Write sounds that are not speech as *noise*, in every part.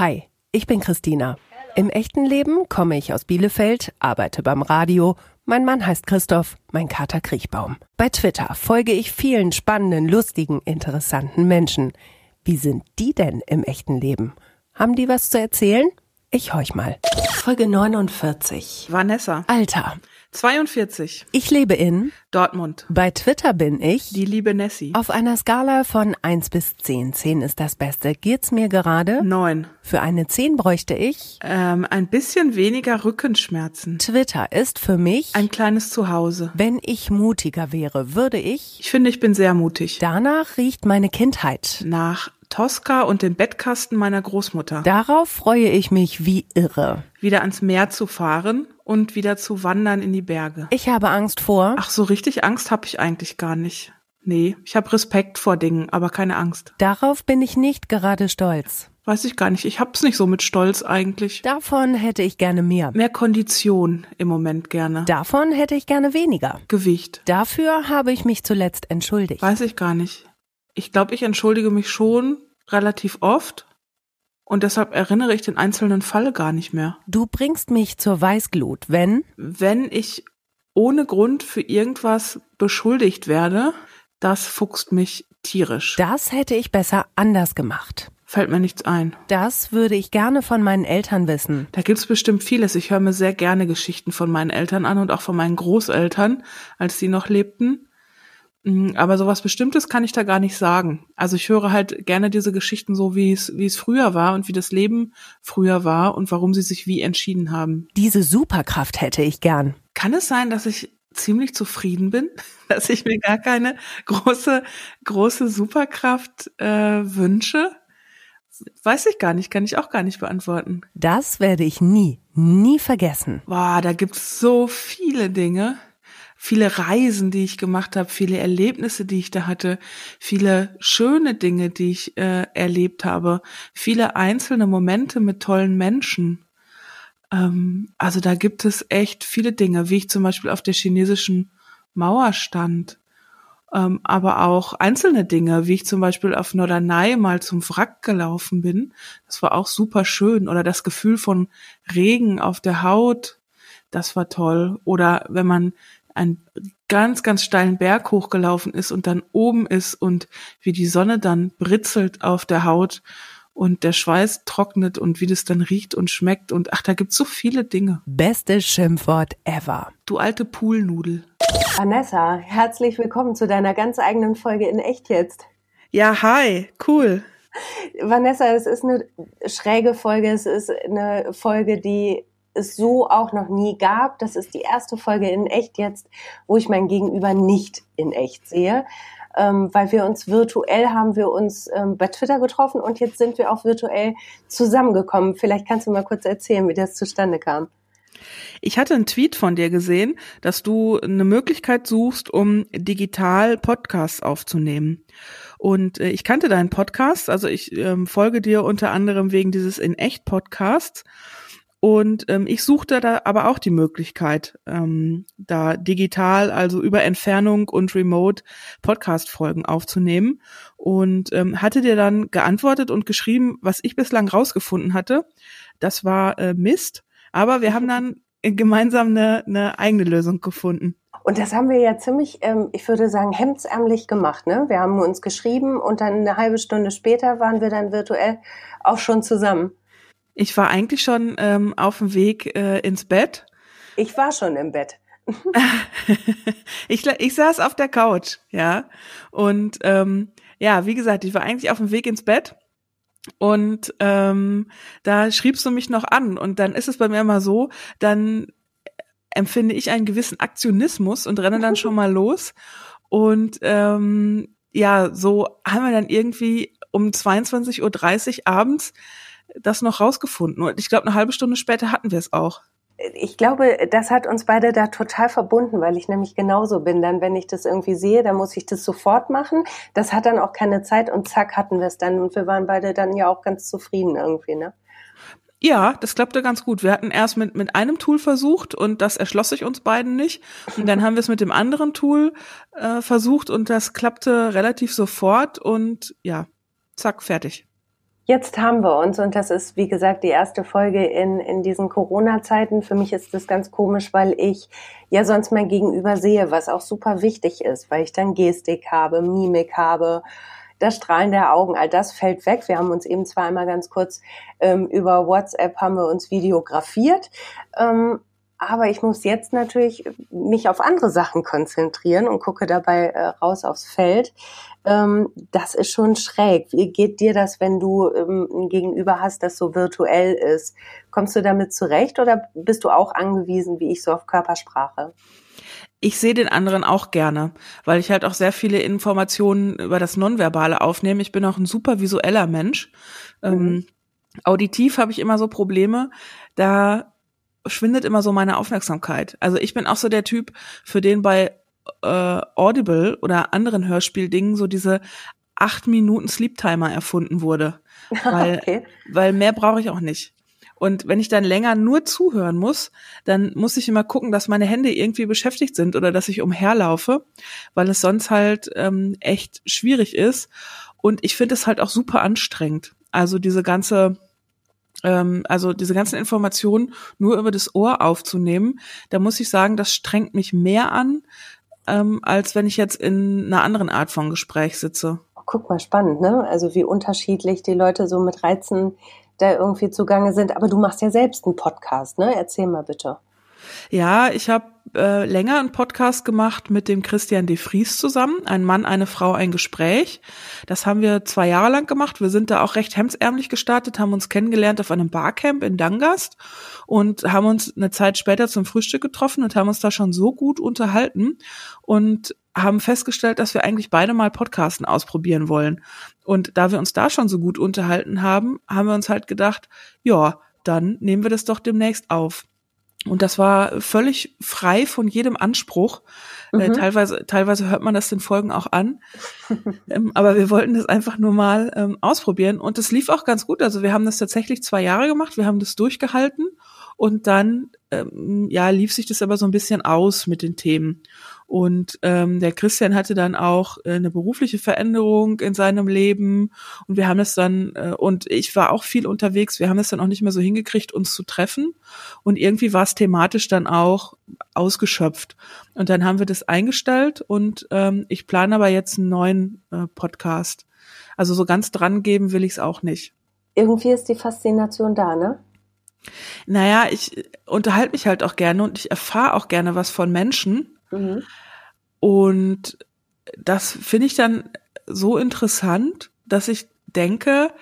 Hi, ich bin Christina. Im echten Leben komme ich aus Bielefeld, arbeite beim Radio. Mein Mann heißt Christoph, mein Kater Kriechbaum. Bei Twitter folge ich vielen spannenden, lustigen, interessanten Menschen. Wie sind die denn im echten Leben? Haben die was zu erzählen? Ich horch mal. Folge 49. Vanessa. Alter. 42. Ich lebe in Dortmund. Bei Twitter bin ich Die liebe Nessie. auf einer Skala von 1 bis 10. 10 ist das Beste. Geht's mir gerade? 9. Für eine 10 bräuchte ich Ähm, ein bisschen weniger Rückenschmerzen. Twitter ist für mich, Ein kleines Zuhause. wenn ich mutiger wäre, würde ich. Ich finde, ich bin sehr mutig. Danach riecht meine Kindheit. Nach Tosca und dem Bettkasten meiner Großmutter. Darauf freue ich mich wie irre. Wieder ans Meer zu fahren und wieder zu wandern in die Berge. Ich habe Angst vor. Ach, so richtig Angst habe ich eigentlich gar nicht. Nee, ich habe Respekt vor Dingen, aber keine Angst. Darauf bin ich nicht gerade stolz. Weiß ich gar nicht. Ich hab's nicht so mit Stolz eigentlich. Davon hätte ich gerne mehr. Mehr Kondition im Moment gerne. Davon hätte ich gerne weniger. Gewicht. Dafür habe ich mich zuletzt entschuldigt. Weiß ich gar nicht. Ich glaube, ich entschuldige mich schon relativ oft und deshalb erinnere ich den einzelnen Fall gar nicht mehr. Du bringst mich zur Weißglut, wenn Wenn ich ohne Grund für irgendwas beschuldigt werde, das fuchst mich tierisch. das hätte ich besser anders gemacht. Fällt mir nichts ein. Das würde ich gerne von meinen Eltern wissen. Da gibt's bestimmt vieles. Ich höre mir sehr gerne Geschichten von meinen Eltern an und auch von meinen Großeltern, als die noch lebten. Mm, Aber sowas Bestimmtes kann ich da gar nicht sagen. Also ich höre halt gerne diese Geschichten so, wie es, wie es früher war und wie das Leben früher war und warum sie sich wie entschieden haben. Diese Superkraft hätte ich gern. Kann es sein, dass ich ziemlich zufrieden bin, *laughs* dass ich mir gar keine große, große Superkraft äh, wünsche? Weiß ich gar nicht, kann ich auch gar nicht beantworten. Das werde ich nie, nie vergessen. Boah, da gibt's so viele Dinge. Viele Reisen, die ich gemacht habe, viele Erlebnisse, die ich da hatte, viele schöne Dinge, die ich äh, erlebt habe, viele einzelne Momente mit tollen Menschen. Ähm, also da gibt es echt viele Dinge, wie ich zum Beispiel auf der chinesischen Mauer stand. Ähm, aber auch einzelne Dinge, wie ich zum Beispiel auf Norderney mal zum Wrack gelaufen bin. Das war auch super schön. Oder das Gefühl von Regen auf der Haut, das war toll. Oder wenn man einen ganz, ganz steilen Berg hochgelaufen ist und dann oben ist und wie die Sonne dann britzelt auf der Haut und der Schweiß trocknet und wie das dann riecht und schmeckt und ach, da gibt's so viele Dinge. Bestes Schimpfwort ever. Du alte Poolnudel. Vanessa, herzlich willkommen zu deiner ganz eigenen Folge in Echt jetzt. Ja, hi, cool. Vanessa, es ist eine schräge Folge, es ist eine Folge, die es so auch noch nie gab. Das ist die erste Folge in Echt jetzt, wo ich mein Gegenüber nicht in Echt sehe. Ähm, weil wir uns virtuell haben wir uns ähm, bei Twitter getroffen und jetzt sind wir auch virtuell zusammengekommen. Vielleicht kannst du mal kurz erzählen, wie das zustande kam. Ich hatte einen Tweet von dir gesehen, dass du eine Möglichkeit suchst, um digital Podcasts aufzunehmen. Und äh, ich kannte deinen Podcast, also ich ähm, folge dir unter anderem wegen dieses in echt Podcasts. Und ähm, ich suchte da aber auch die Möglichkeit, ähm, da digital, also über Entfernung und Remote Podcast-Folgen aufzunehmen. Und ähm, hatte dir dann geantwortet und geschrieben, was ich bislang rausgefunden hatte. Das war äh, Mist. Aber wir haben dann gemeinsam eine, eine eigene Lösung gefunden. Und das haben wir ja ziemlich, ähm, ich würde sagen, hemdsärmlich gemacht. Ne? Wir haben uns geschrieben und dann eine halbe Stunde später waren wir dann virtuell auch schon zusammen. Ich war eigentlich schon ähm, auf dem Weg äh, ins Bett. Ich war schon im Bett. *laughs* ich, ich saß auf der Couch, ja. Und ähm, ja, wie gesagt, ich war eigentlich auf dem Weg ins Bett. Und ähm, da schriebst du mich noch an. Und dann ist es bei mir immer so, dann empfinde ich einen gewissen Aktionismus und renne dann schon *laughs* mal los. Und ähm, ja, so haben wir dann irgendwie um 22.30 Uhr abends das noch rausgefunden. Und ich glaube, eine halbe Stunde später hatten wir es auch. Ich glaube, das hat uns beide da total verbunden, weil ich nämlich genauso bin. Dann, wenn ich das irgendwie sehe, dann muss ich das sofort machen. Das hat dann auch keine Zeit und zack hatten wir es dann. Und wir waren beide dann ja auch ganz zufrieden irgendwie, ne? Ja, das klappte ganz gut. Wir hatten erst mit, mit einem Tool versucht und das erschloss sich uns beiden nicht. Und dann haben wir es mit dem anderen Tool äh, versucht und das klappte relativ sofort und ja, zack, fertig. Jetzt haben wir uns und das ist, wie gesagt, die erste Folge in, in diesen Corona-Zeiten. Für mich ist das ganz komisch, weil ich ja sonst mein Gegenüber sehe, was auch super wichtig ist, weil ich dann Gestik habe, Mimik habe, das Strahlen der Augen, all das fällt weg. Wir haben uns eben zwar einmal ganz kurz ähm, über WhatsApp haben wir uns videografiert. Ähm, aber ich muss jetzt natürlich mich auf andere Sachen konzentrieren und gucke dabei äh, raus aufs Feld. Ähm, das ist schon schräg. Wie geht dir das, wenn du ähm, ein Gegenüber hast, das so virtuell ist? Kommst du damit zurecht oder bist du auch angewiesen, wie ich, so auf Körpersprache? Ich sehe den anderen auch gerne, weil ich halt auch sehr viele Informationen über das Nonverbale aufnehme. Ich bin auch ein super visueller Mensch. Mhm. Ähm, auditiv habe ich immer so Probleme. Da schwindet immer so meine Aufmerksamkeit. Also ich bin auch so der Typ, für den bei äh, Audible oder anderen Hörspieldingen so diese acht Minuten Sleep Timer erfunden wurde. *laughs* Weil, okay. weil mehr brauche ich auch nicht. Und wenn ich dann länger nur zuhören muss, dann muss ich immer gucken, dass meine Hände irgendwie beschäftigt sind oder dass ich umherlaufe, weil es sonst halt ähm, echt schwierig ist. Und ich finde es halt auch super anstrengend. Also diese ganze ähm, also diese ganzen Informationen nur über das Ohr aufzunehmen, da muss ich sagen, das strengt mich mehr an, ähm, als wenn ich jetzt in einer anderen Art von Gespräch sitze. Guck mal, spannend, ne? Also wie unterschiedlich die Leute so mit Reizen da irgendwie zugange sind. Aber du machst ja selbst einen Podcast, ne? Erzähl mal bitte. Ja, ich habe äh, länger einen Podcast gemacht mit dem Christian de Vries zusammen. Ein Mann, eine Frau, ein Gespräch. Das haben wir zwei Jahre lang gemacht. Wir sind da auch recht hemsärmlich gestartet, haben uns kennengelernt auf einem Barcamp in Dangast und haben uns eine Zeit später zum Frühstück getroffen und haben uns da schon so gut unterhalten und haben festgestellt, dass wir eigentlich beide mal Podcasten ausprobieren wollen. Und da wir uns da schon so gut unterhalten haben, haben wir uns halt gedacht, ja, dann nehmen wir das doch demnächst auf. Und das war völlig frei von jedem Anspruch. Äh, mhm. Äh, teilweise, teilweise hört man das den Folgen auch an. *laughs* ähm, aber wir wollten das einfach nur mal ähm, ausprobieren. Und es lief auch ganz gut. Also wir haben das tatsächlich zwei Jahre gemacht. Wir haben das durchgehalten. Und dann, ähm, ja, lief sich das aber so ein bisschen aus mit den Themen. Und ähm, der Christian hatte dann auch äh, eine berufliche Veränderung in seinem Leben und wir haben es dann, äh, und ich war auch viel unterwegs, wir haben es dann auch nicht mehr so hingekriegt, uns zu treffen. Und irgendwie war es thematisch dann auch ausgeschöpft. Und dann haben wir das eingestellt und ähm, ich plane aber jetzt einen neuen äh, Podcast. Also so ganz dran geben will ich es auch nicht. Irgendwie ist die Faszination da, ne? Naja, ich unterhalte mich halt auch gerne und ich erfahre auch gerne was von Menschen. Mhm. Und das finde ich dann so interessant, dass ich denke,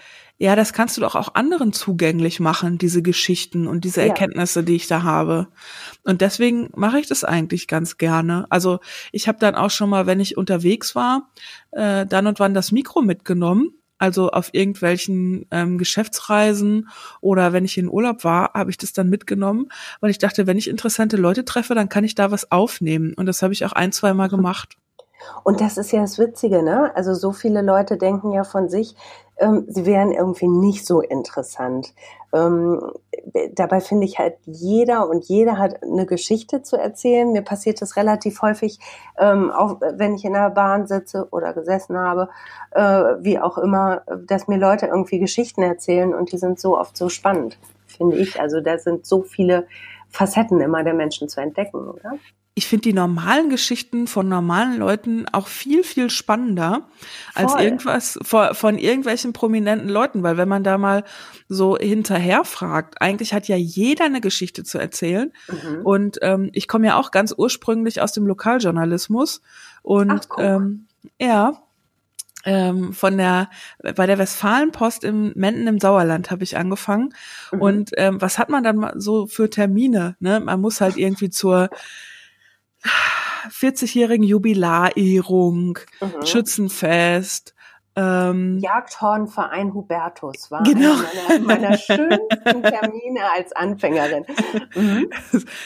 ja, das kannst du doch auch anderen zugänglich machen, diese Geschichten und diese Erkenntnisse, die ich da habe. Und deswegen mache ich das eigentlich ganz gerne. Also ich habe dann auch schon mal, wenn ich unterwegs war, äh, dann und wann das Mikro mitgenommen also auf irgendwelchen ähm, Geschäftsreisen oder wenn ich in Urlaub war, habe ich das dann mitgenommen, weil ich dachte, wenn ich interessante Leute treffe, dann kann ich da was aufnehmen. Und das habe ich auch ein, zwei Mal *laughs* gemacht. Und das ist ja das Witzige, ne? Also so viele Leute denken ja von sich, ähm, sie wären irgendwie nicht so interessant. Ähm, dabei finde ich halt, jeder und jeder hat eine Geschichte zu erzählen. Mir passiert das relativ häufig, ähm, auch wenn ich in der Bahn sitze oder gesessen habe, äh, wie auch immer, dass mir Leute irgendwie Geschichten erzählen und die sind so oft so spannend, finde ich. Also da sind so viele Facetten immer der Menschen zu entdecken, oder? Ich finde die normalen Geschichten von normalen Leuten auch viel, viel spannender als Voll. irgendwas von, von, irgendwelchen prominenten Leuten, weil wenn man da mal so hinterher fragt, eigentlich hat ja jeder eine Geschichte zu erzählen. Mhm. Und ähm, ich komme ja auch ganz ursprünglich aus dem Lokaljournalismus und Ach, cool. ähm, ja, ähm, von der bei der Westfalenpost im Menden im Sauerland habe ich angefangen mhm. und ähm, was hat man dann so für Termine ne man muss halt irgendwie zur 40-jährigen Jubilarehrung, mhm. Schützenfest, ähm, Jagdhornverein Hubertus war genau. einer meiner, meiner schönsten Termine als Anfängerin. Mhm.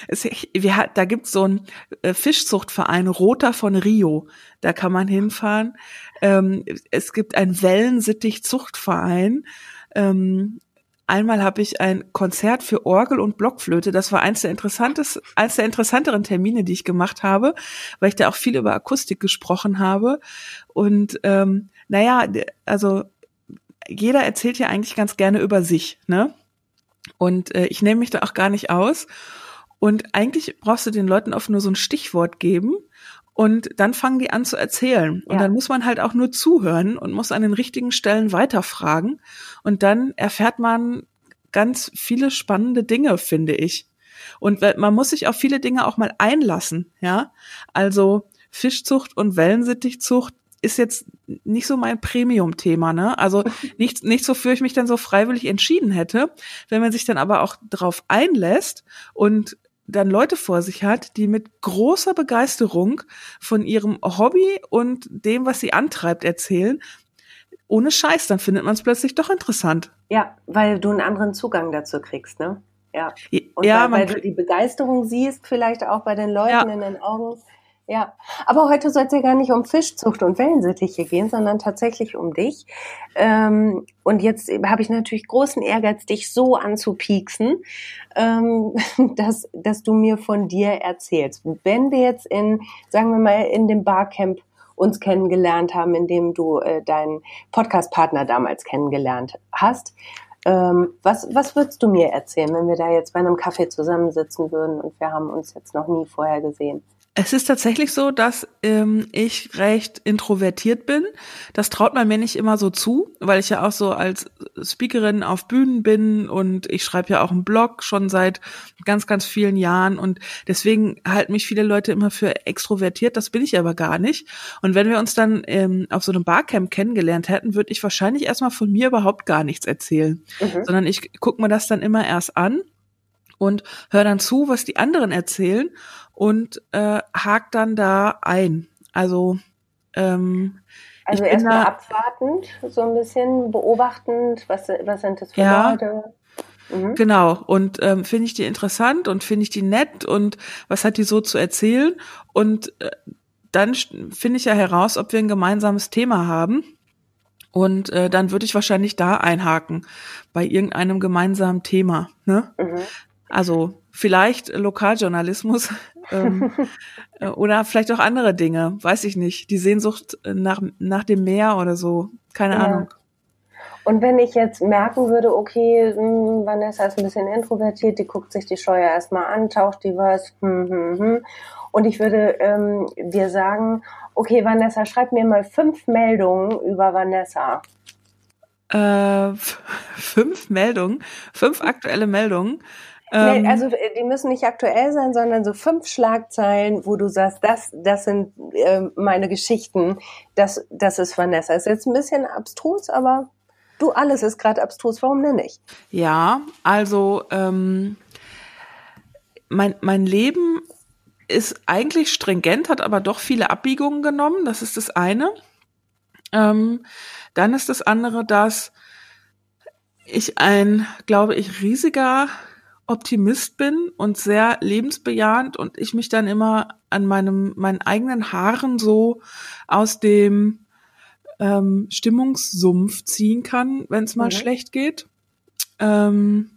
Es, wir, da gibt's so einen äh, Fischzuchtverein, Roter von Rio. Da kann man hinfahren. Ähm, es gibt einen Wellensittich-Zuchtverein. Ähm, Einmal habe ich ein Konzert für Orgel und Blockflöte. Das war eins der interessantes, eins der interessanteren Termine, die ich gemacht habe, weil ich da auch viel über Akustik gesprochen habe. Und ähm, naja, also jeder erzählt ja eigentlich ganz gerne über sich, ne? Und äh, ich nehme mich da auch gar nicht aus. Und eigentlich brauchst du den Leuten oft nur so ein Stichwort geben und dann fangen die an zu erzählen. Und ja. dann muss man halt auch nur zuhören und muss an den richtigen Stellen weiterfragen. Und dann erfährt man ganz viele spannende Dinge, finde ich. Und man muss sich auf viele Dinge auch mal einlassen, ja. Also Fischzucht und Wellensittichzucht ist jetzt nicht so mein Premium-Thema, ne? Also *laughs* nichts, nichts, wofür ich mich dann so freiwillig entschieden hätte. Wenn man sich dann aber auch drauf einlässt und dann Leute vor sich hat, die mit großer Begeisterung von ihrem Hobby und dem, was sie antreibt, erzählen, ohne Scheiß, dann findet man es plötzlich doch interessant. Ja, weil du einen anderen Zugang dazu kriegst, ne? Ja. Und ja, weil, weil du die Begeisterung siehst, vielleicht auch bei den Leuten ja. in den Augen. Ja, aber heute soll es ja gar nicht um Fischzucht und Wellensittiche gehen, sondern tatsächlich um dich. Ähm, und jetzt habe ich natürlich großen Ehrgeiz, dich so anzupieksen, ähm, *laughs* dass, dass du mir von dir erzählst. Wenn wir jetzt in, sagen wir mal, in dem Barcamp uns kennengelernt haben, in dem du äh, deinen Podcast-Partner damals kennengelernt hast, ähm, was, was würdest du mir erzählen, wenn wir da jetzt bei einem Kaffee zusammensitzen würden und wir haben uns jetzt noch nie vorher gesehen? Es ist tatsächlich so, dass ähm, ich recht introvertiert bin. Das traut man mir nicht immer so zu, weil ich ja auch so als Speakerin auf Bühnen bin und ich schreibe ja auch einen Blog schon seit ganz, ganz vielen Jahren und deswegen halten mich viele Leute immer für extrovertiert. Das bin ich aber gar nicht. Und wenn wir uns dann ähm, auf so einem Barcamp kennengelernt hätten, würde ich wahrscheinlich erstmal von mir überhaupt gar nichts erzählen, mhm. sondern ich gucke mir das dann immer erst an und höre dann zu, was die anderen erzählen und äh, hakt dann da ein. Also ähm, also erstmal abwartend, so ein bisschen beobachtend, was, was sind das für ja, Leute? Mhm. Genau, und ähm, finde ich die interessant und finde ich die nett und was hat die so zu erzählen? Und äh, dann finde ich ja heraus, ob wir ein gemeinsames Thema haben. Und äh, dann würde ich wahrscheinlich da einhaken, bei irgendeinem gemeinsamen Thema. Ne? Mhm. Also vielleicht Lokaljournalismus *laughs* ähm, äh, oder vielleicht auch andere Dinge, weiß ich nicht. Die Sehnsucht nach, nach dem Meer oder so, keine ja. Ahnung. Und wenn ich jetzt merken würde, okay, mh, hm, Vanessa ist ein bisschen introvertiert, die guckt sich die Steuer erstmal an, taucht die was, hm, hm, hm. und ich würde ähm, dir sagen, okay, Vanessa, schreib mir mal fünf Meldungen über Vanessa. Äh, fünf Meldungen, fünf aktuelle Meldungen. Nee, ähm, also äh, die müssen nicht aktuell sein, sondern so fünf Schlagzeilen, wo du sagst, das, das sind äh, meine Geschichten, das, das ist Vanessa. Ist jetzt ein bisschen abstrus, aber du, alles ist gerade abstrus, warum denn nicht? Ja, also ähm, mein, mein Leben ist eigentlich stringent, hat aber doch viele Abbiegungen genommen. Das ist das eine. Ähm, dann ist das andere, dass ich ein, glaube ich, riesiger Optimist bin und sehr lebensbejahend und ich mich dann immer an meinem, meinen eigenen Haaren so aus dem ähm, Stimmungssumpf ziehen kann, wenn es mal mhm. schlecht geht. Ähm,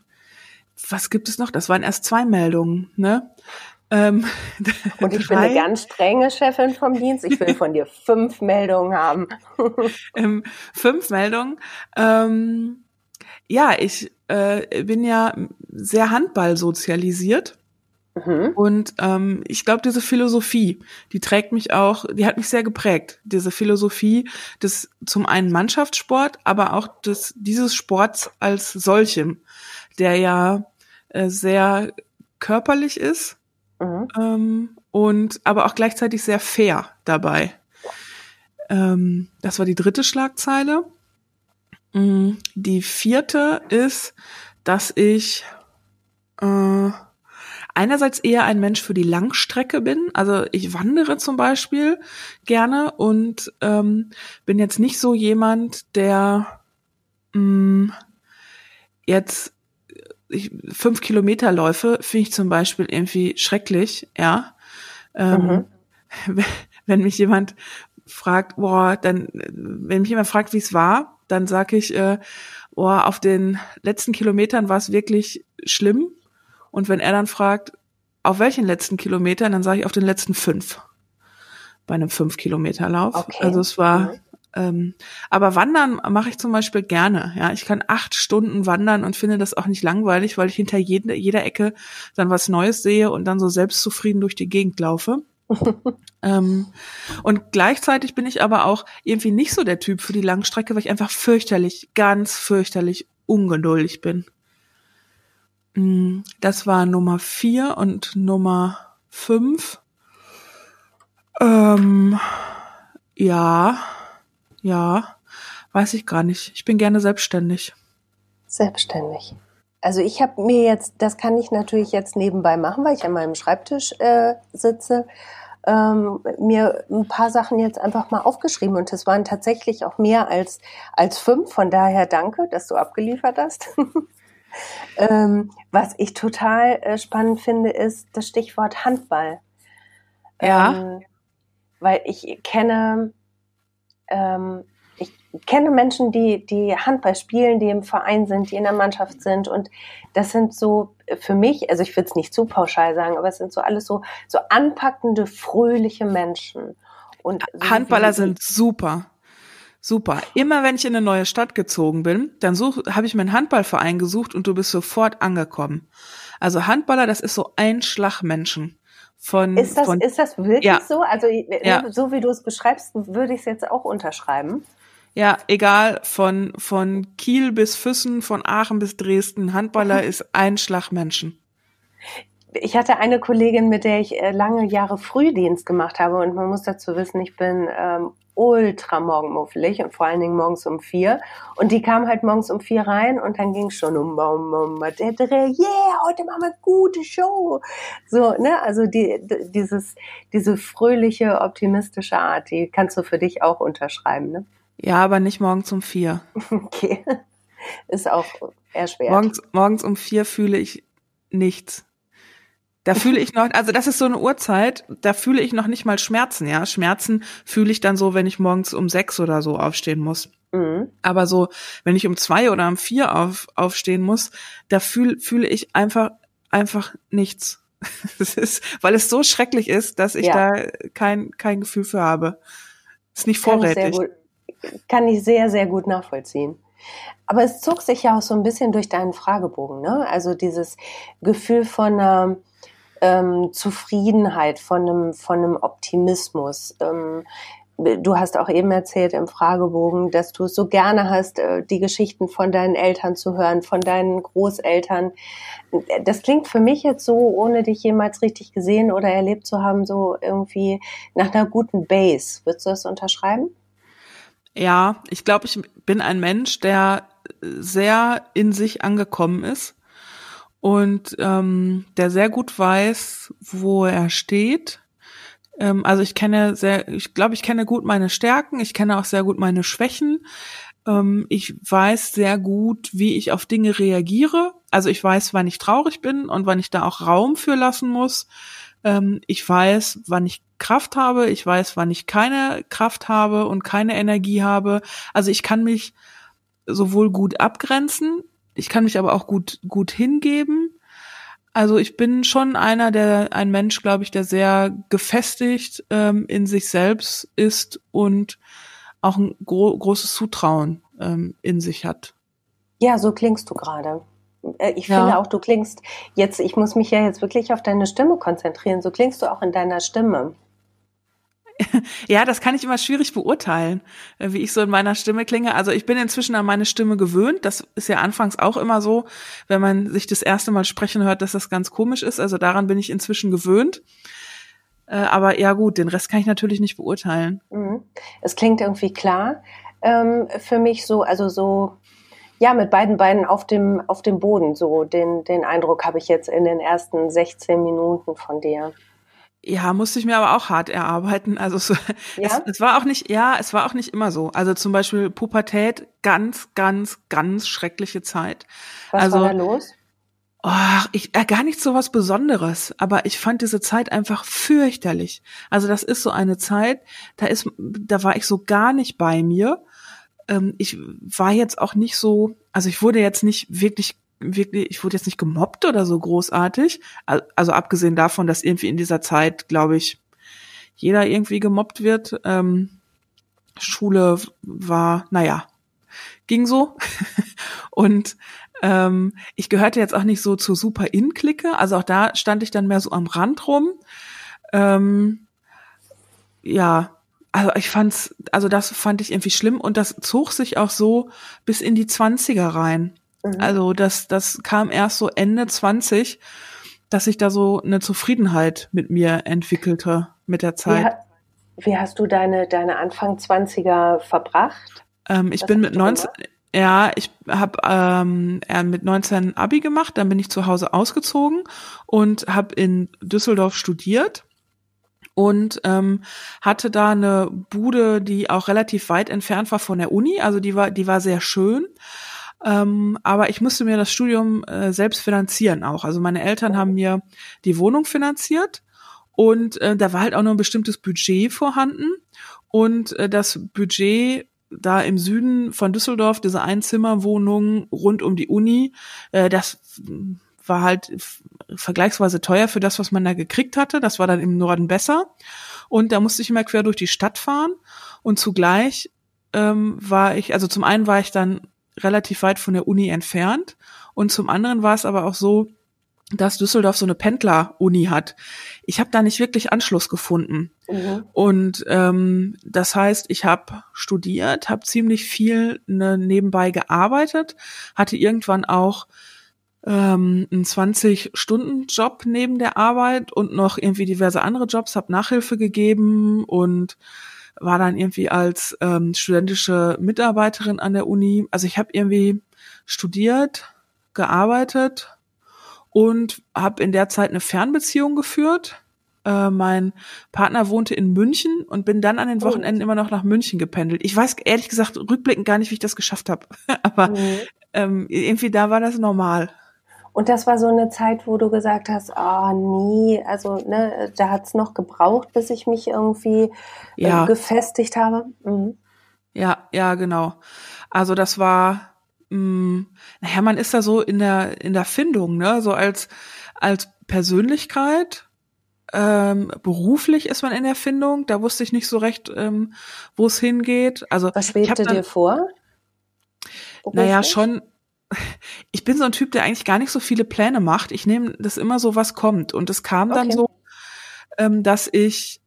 was gibt es noch? Das waren erst zwei Meldungen, ne? Ähm, *laughs* und ich bin eine ganz strenge Chefin vom Dienst. Ich will von dir fünf Meldungen haben. *laughs* ähm, fünf Meldungen. Ähm, ja, ich äh, bin ja sehr Handball sozialisiert. Mhm. Und ähm, ich glaube, diese Philosophie, die trägt mich auch, die hat mich sehr geprägt. Diese Philosophie des zum einen Mannschaftssport, aber auch des dieses Sports als solchem, der ja äh, sehr körperlich ist mhm. ähm, und aber auch gleichzeitig sehr fair dabei. Ähm, das war die dritte Schlagzeile. Mm, die vierte ist, dass ich äh, einerseits eher ein Mensch für die Langstrecke bin. Also ich wandere zum Beispiel gerne und ähm, bin jetzt nicht so jemand, der mh, mm, jetzt ich, fünf Kilometer Läufe finde ich zum Beispiel irgendwie schrecklich, ja. Ähm, mhm. *laughs* Wenn mich jemand fragt, boah, dann, wenn mich jemand fragt, wie es war, dann sage ich, äh, oh, auf den letzten Kilometern war es wirklich schlimm. Und wenn er dann fragt, auf welchen letzten Kilometern, dann sage ich auf den letzten fünf bei einem fünf Kilometer Lauf. Okay. Also es war, Ähm, aber wandern mache ich zum Beispiel gerne. Ja, ich kann acht Stunden wandern und finde das auch nicht langweilig, weil ich hinter jede, jeder Ecke dann was Neues sehe und dann so selbstzufrieden durch die Gegend laufe. Ähm, und gleichzeitig bin ich aber auch irgendwie nicht so der Typ für die Langstrecke, weil ich einfach fürchterlich, ganz fürchterlich ungeduldig bin. Mm, das war Nummer vier und Nummer fünf. Ähm, ja, ja, weiß ich gar nicht. Ich bin gerne selbstständig. Selbstständig. Also ich habe mir jetzt, das kann ich natürlich jetzt nebenbei machen, weil ich an meinem Schreibtisch äh, sitze, ähm, mir ein paar Sachen jetzt einfach mal aufgeschrieben und es waren tatsächlich auch mehr als als fünf. Von daher danke, dass du abgeliefert hast. *laughs* ähm, was ich total äh, spannend finde, ist das Stichwort Handball. Ja. Ähm, weil ich kenne ähm, kenne Menschen, die, die Handball spielen, die im Verein sind, die in der Mannschaft sind. Und das sind so für mich, also ich will es nicht zu pauschal sagen, aber es sind so alles so, so anpackende, fröhliche Menschen. Und so Handballer sind super. Super. Immer wenn ich in eine neue Stadt gezogen bin, dann habe ich mir einen Handballverein gesucht und du bist sofort angekommen. Also Handballer, das ist so ein Schlagmenschen. Von, ist, das, von, ist das wirklich ja. so? Also ja. so wie du es beschreibst, würde ich es jetzt auch unterschreiben. Ja, egal, von, von Kiel bis Füssen, von Aachen bis Dresden, Handballer *laughs* ist ein Schlagmenschen. Ich hatte eine Kollegin, mit der ich äh, lange Jahre Frühdienst gemacht habe und man muss dazu wissen, ich bin ähm, ultra morgenmuffelig und vor allen Dingen morgens um vier. Und die kam halt morgens um vier rein und dann ging schon um, um, um der Dreh, yeah, heute machen wir gute Show. So, ne, also die, dieses, diese fröhliche, optimistische Art, die kannst du für dich auch unterschreiben, ne? Ja, aber nicht morgens um vier. *laughs* Okay. Ist auch erschwert. Morgens, morgens um vier fühle ich nichts. Da fühle ich noch, also das ist so eine Uhrzeit, da fühle ich noch nicht mal Schmerzen, ja. Schmerzen fühle ich dann so, wenn ich morgens um sechs oder so aufstehen muss. Mhm. Aber so, wenn ich um zwei oder um vier auf, aufstehen muss, da fühle fühle ich einfach, einfach nichts. *laughs* Das ist, weil es so schrecklich ist, dass ich ja. da kein, kein Gefühl für habe. Ist nicht vorrätig kann ich sehr, sehr gut nachvollziehen. Aber es zog sich ja auch so ein bisschen durch deinen Fragebogen, ne? Also dieses Gefühl von einer ähm, Zufriedenheit, von einem, von einem Optimismus. Ähm, du hast auch eben erzählt im Fragebogen, dass du es so gerne hast, äh, die Geschichten von deinen Eltern zu hören, von deinen Großeltern. Das klingt für mich jetzt so, ohne dich jemals richtig gesehen oder erlebt zu haben, so irgendwie nach einer guten Base. Würdest du das unterschreiben? Ja, ich glaube, ich bin ein Mensch, der sehr in sich angekommen ist und ähm, der sehr gut weiß, wo er steht. Ähm, also ich kenne sehr, ich glaube, ich kenne gut meine Stärken, ich kenne auch sehr gut meine Schwächen. Ähm, ich weiß sehr gut, wie ich auf Dinge reagiere. Also ich weiß, wann ich traurig bin und wann ich da auch Raum für lassen muss. Ähm, ich weiß, wann ich Kraft habe, ich weiß, wann ich keine Kraft habe und keine Energie habe. Also ich kann mich sowohl gut abgrenzen, ich kann mich aber auch gut, gut hingeben. Also ich bin schon einer, der, ein Mensch, glaube ich, der sehr gefestigt ähm, in sich selbst ist und auch ein gro großes Zutrauen ähm, in sich hat. Ja, so klingst du gerade. Äh, ich ja. finde auch, du klingst jetzt, ich muss mich ja jetzt wirklich auf deine Stimme konzentrieren, so klingst du auch in deiner Stimme. *laughs* Ja, das kann ich immer schwierig beurteilen, äh, wie ich so in meiner Stimme klinge. Also ich bin inzwischen an meine Stimme gewöhnt. Das ist ja anfangs auch immer so, wenn man sich das erste Mal sprechen hört, dass das ganz komisch ist. Also daran bin ich inzwischen gewöhnt. Äh, aber ja gut, den Rest kann ich natürlich nicht beurteilen. Mhm. Es klingt irgendwie klar ähm, für mich so, also so ja, mit beiden Beinen auf dem, auf dem Boden. So den, den Eindruck habe ich jetzt in den ersten 16 Minuten von dir. Ja, musste ich mir aber auch hart erarbeiten. Also es, *laughs* ja? es, es, war auch nicht, ja, es war auch nicht immer so. Also zum Beispiel Pubertät, ganz, ganz, ganz schreckliche Zeit. Was also, war da los? Oh, ich, äh, gar nicht so was Besonderes, aber ich fand diese Zeit einfach fürchterlich. Also das ist so eine Zeit, da ist, da war ich so gar nicht bei mir ähm, ich war jetzt auch nicht so, also ich wurde jetzt nicht wirklich wirklich, ich wurde jetzt nicht gemobbt oder so großartig. Also abgesehen davon, dass irgendwie in dieser Zeit, glaube ich, jeder irgendwie gemobbt wird. Ähm, Schule war, naja, ging so. *laughs* und ähm, ich gehörte jetzt auch nicht so zur super In-Clique, also auch da stand ich dann mehr so am Rand rum. Ähm, ja, also ich fand's, also das fand ich irgendwie schlimm und das zog sich auch so bis in die Zwanziger rein. Mhm. Also das, das kam erst so Ende 20, dass ich da so eine Zufriedenheit mit mir entwickelte mit der Zeit. Wie, wie hast du deine, deine Anfang 20er verbracht? Ähm, ich Was bin mit 19, ja, ich habe ähm, mit 19 Abi gemacht, dann bin ich zu Hause ausgezogen und habe in Düsseldorf studiert und ähm, hatte da eine Bude, die auch relativ weit entfernt war von der Uni, also die war die war sehr schön. Ähm, aber ich musste mir das Studium äh, selbst finanzieren auch. Also meine Eltern haben mir die Wohnung finanziert und äh, da war halt auch nur ein bestimmtes Budget vorhanden und äh, das Budget da im Süden von Düsseldorf, diese Einzimmerwohnung rund um die Uni, äh, das war halt vergleichsweise teuer für das, was man da gekriegt hatte. Das war dann im Norden besser. Und da musste ich immer quer durch die Stadt fahren. Und zugleich ähm, war ich, also zum einen war ich dann relativ weit von der Uni entfernt. Und zum anderen war es aber auch so, dass Düsseldorf so eine Pendler-Uni hat. Ich habe da nicht wirklich Anschluss gefunden. Mhm. Und ähm, das heißt, ich habe studiert, habe ziemlich viel ne, nebenbei gearbeitet, hatte irgendwann auch ähm, einen 20-Stunden-Job neben der Arbeit und noch irgendwie diverse andere Jobs, habe Nachhilfe gegeben und war dann irgendwie als ähm, studentische Mitarbeiterin an der Uni. Also ich habe irgendwie studiert, gearbeitet und habe in der Zeit eine Fernbeziehung geführt. Äh, mein Partner wohnte in München und bin dann an den oh. Wochenenden immer noch nach München gependelt. Ich weiß ehrlich gesagt rückblickend gar nicht, wie ich das geschafft habe, *laughs* aber mhm. ähm, irgendwie da war das normal. Und das war so eine Zeit, wo du gesagt hast, ah oh, nee, also ne, da hat's noch gebraucht, bis ich mich irgendwie äh, ja. äh, gefestigt habe. Mhm. Ja, ja, genau. Also das war mh, mm, naja, man ist da so in der, in der Findung, ne? So als, als Persönlichkeit, ähm, beruflich ist man in der Findung. Da wusste ich nicht so recht, ähm, wo es hingeht. Also was schwebte dir vor? Beruflich? Naja, schon. Ich bin so ein Typ, der eigentlich gar nicht so viele Pläne macht. Ich nehme das immer so, was kommt. Und es kam dann okay. so, ähm, dass ich,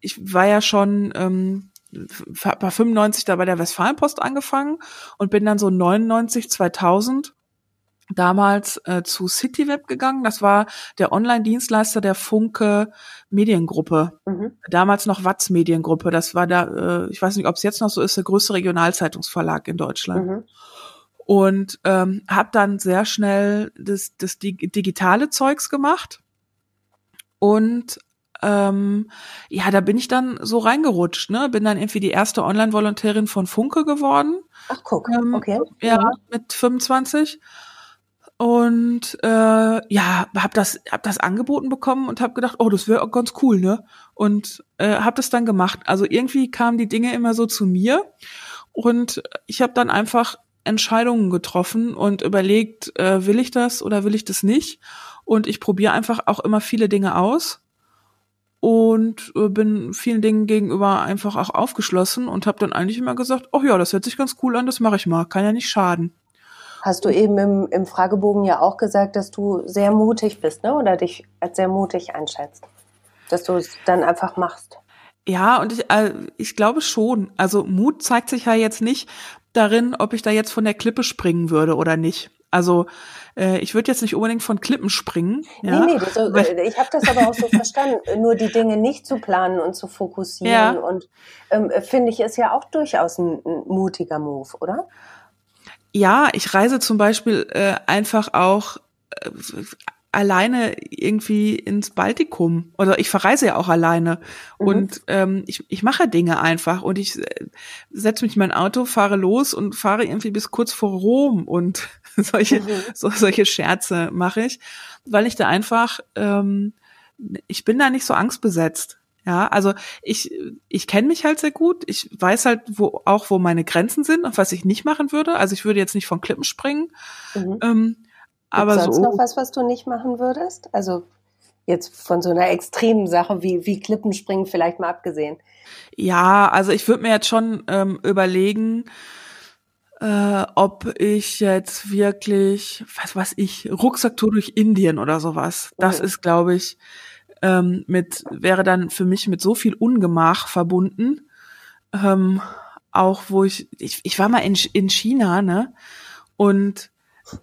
ich war ja schon ähm, bei 95 da bei der Westfalenpost angefangen und bin dann so 99, 2000 damals äh, zu CityWeb gegangen. Das war der Online-Dienstleister der Funke Mediengruppe. Mhm. Damals noch Watz Mediengruppe. Das war da, äh, ich weiß nicht, ob es jetzt noch so ist, der größte Regionalzeitungsverlag in Deutschland. Mhm. Und ähm, habe dann sehr schnell das, das digitale Zeugs gemacht und ähm, ja, da bin ich dann so reingerutscht, ne? Bin dann irgendwie die erste Online-Volontärin von Funke geworden. Ach, guck, ähm, okay. Ja, ja, mit 25. Und äh, ja, hab das, hab das angeboten bekommen und hab gedacht, oh, das wäre auch ganz cool, ne? Und äh, hab das dann gemacht. Also irgendwie kamen die Dinge immer so zu mir und ich habe dann einfach Entscheidungen getroffen und überlegt, äh, will ich das oder will ich das nicht? Und ich probiere einfach auch immer viele Dinge aus und äh, bin vielen Dingen gegenüber einfach auch aufgeschlossen und habe dann eigentlich immer gesagt, oh ja, das hört sich ganz cool an, das mache ich mal, kann ja nicht schaden. Hast du eben im, im Fragebogen ja auch gesagt, dass du sehr mutig bist, ne? Oder dich als sehr mutig einschätzt, dass du es dann einfach machst. Ja, und ich, äh, ich glaube schon. Also Mut zeigt sich ja jetzt nicht darin, ob ich da jetzt von der Klippe springen würde oder nicht. Also äh, ich würde jetzt nicht unbedingt von Klippen springen. Ja? Nee, nee, äh, ich habe das aber auch so *laughs* verstanden. Nur die Dinge nicht zu planen und zu fokussieren. Ja. Und ähm, finde ich, ist ja auch durchaus ein, ein mutiger Move, oder? Ja, ich reise zum Beispiel äh, einfach auch äh, alleine irgendwie ins Baltikum oder ich verreise ja auch alleine mhm. und ähm, ich, ich mache Dinge einfach und ich äh, setze mich in mein Auto, fahre los und fahre irgendwie bis kurz vor Rom und *laughs* solche, mhm. so, solche Scherze mache ich, weil ich da einfach, ähm, ich bin da nicht so angstbesetzt. Ja, also ich, ich kenne mich halt sehr gut. Ich weiß halt, wo auch wo meine Grenzen sind und was ich nicht machen würde. Also ich würde jetzt nicht von Klippen springen. Mhm. Ähm, aber sonst so. noch was, was du nicht machen würdest? Also Jetzt von so einer extremen Sache wie, wie Klippenspringen vielleicht mal abgesehen. Ja, also ich würde mir jetzt schon ähm, überlegen, äh, ob ich jetzt wirklich, was weiß ich, Rucksacktour durch Indien oder sowas. Das mhm. ist, glaube ich, ähm, mit, wäre dann für mich mit so viel Ungemach verbunden. Ähm, auch wo ich, ich, ich war mal in, in China, ne? Und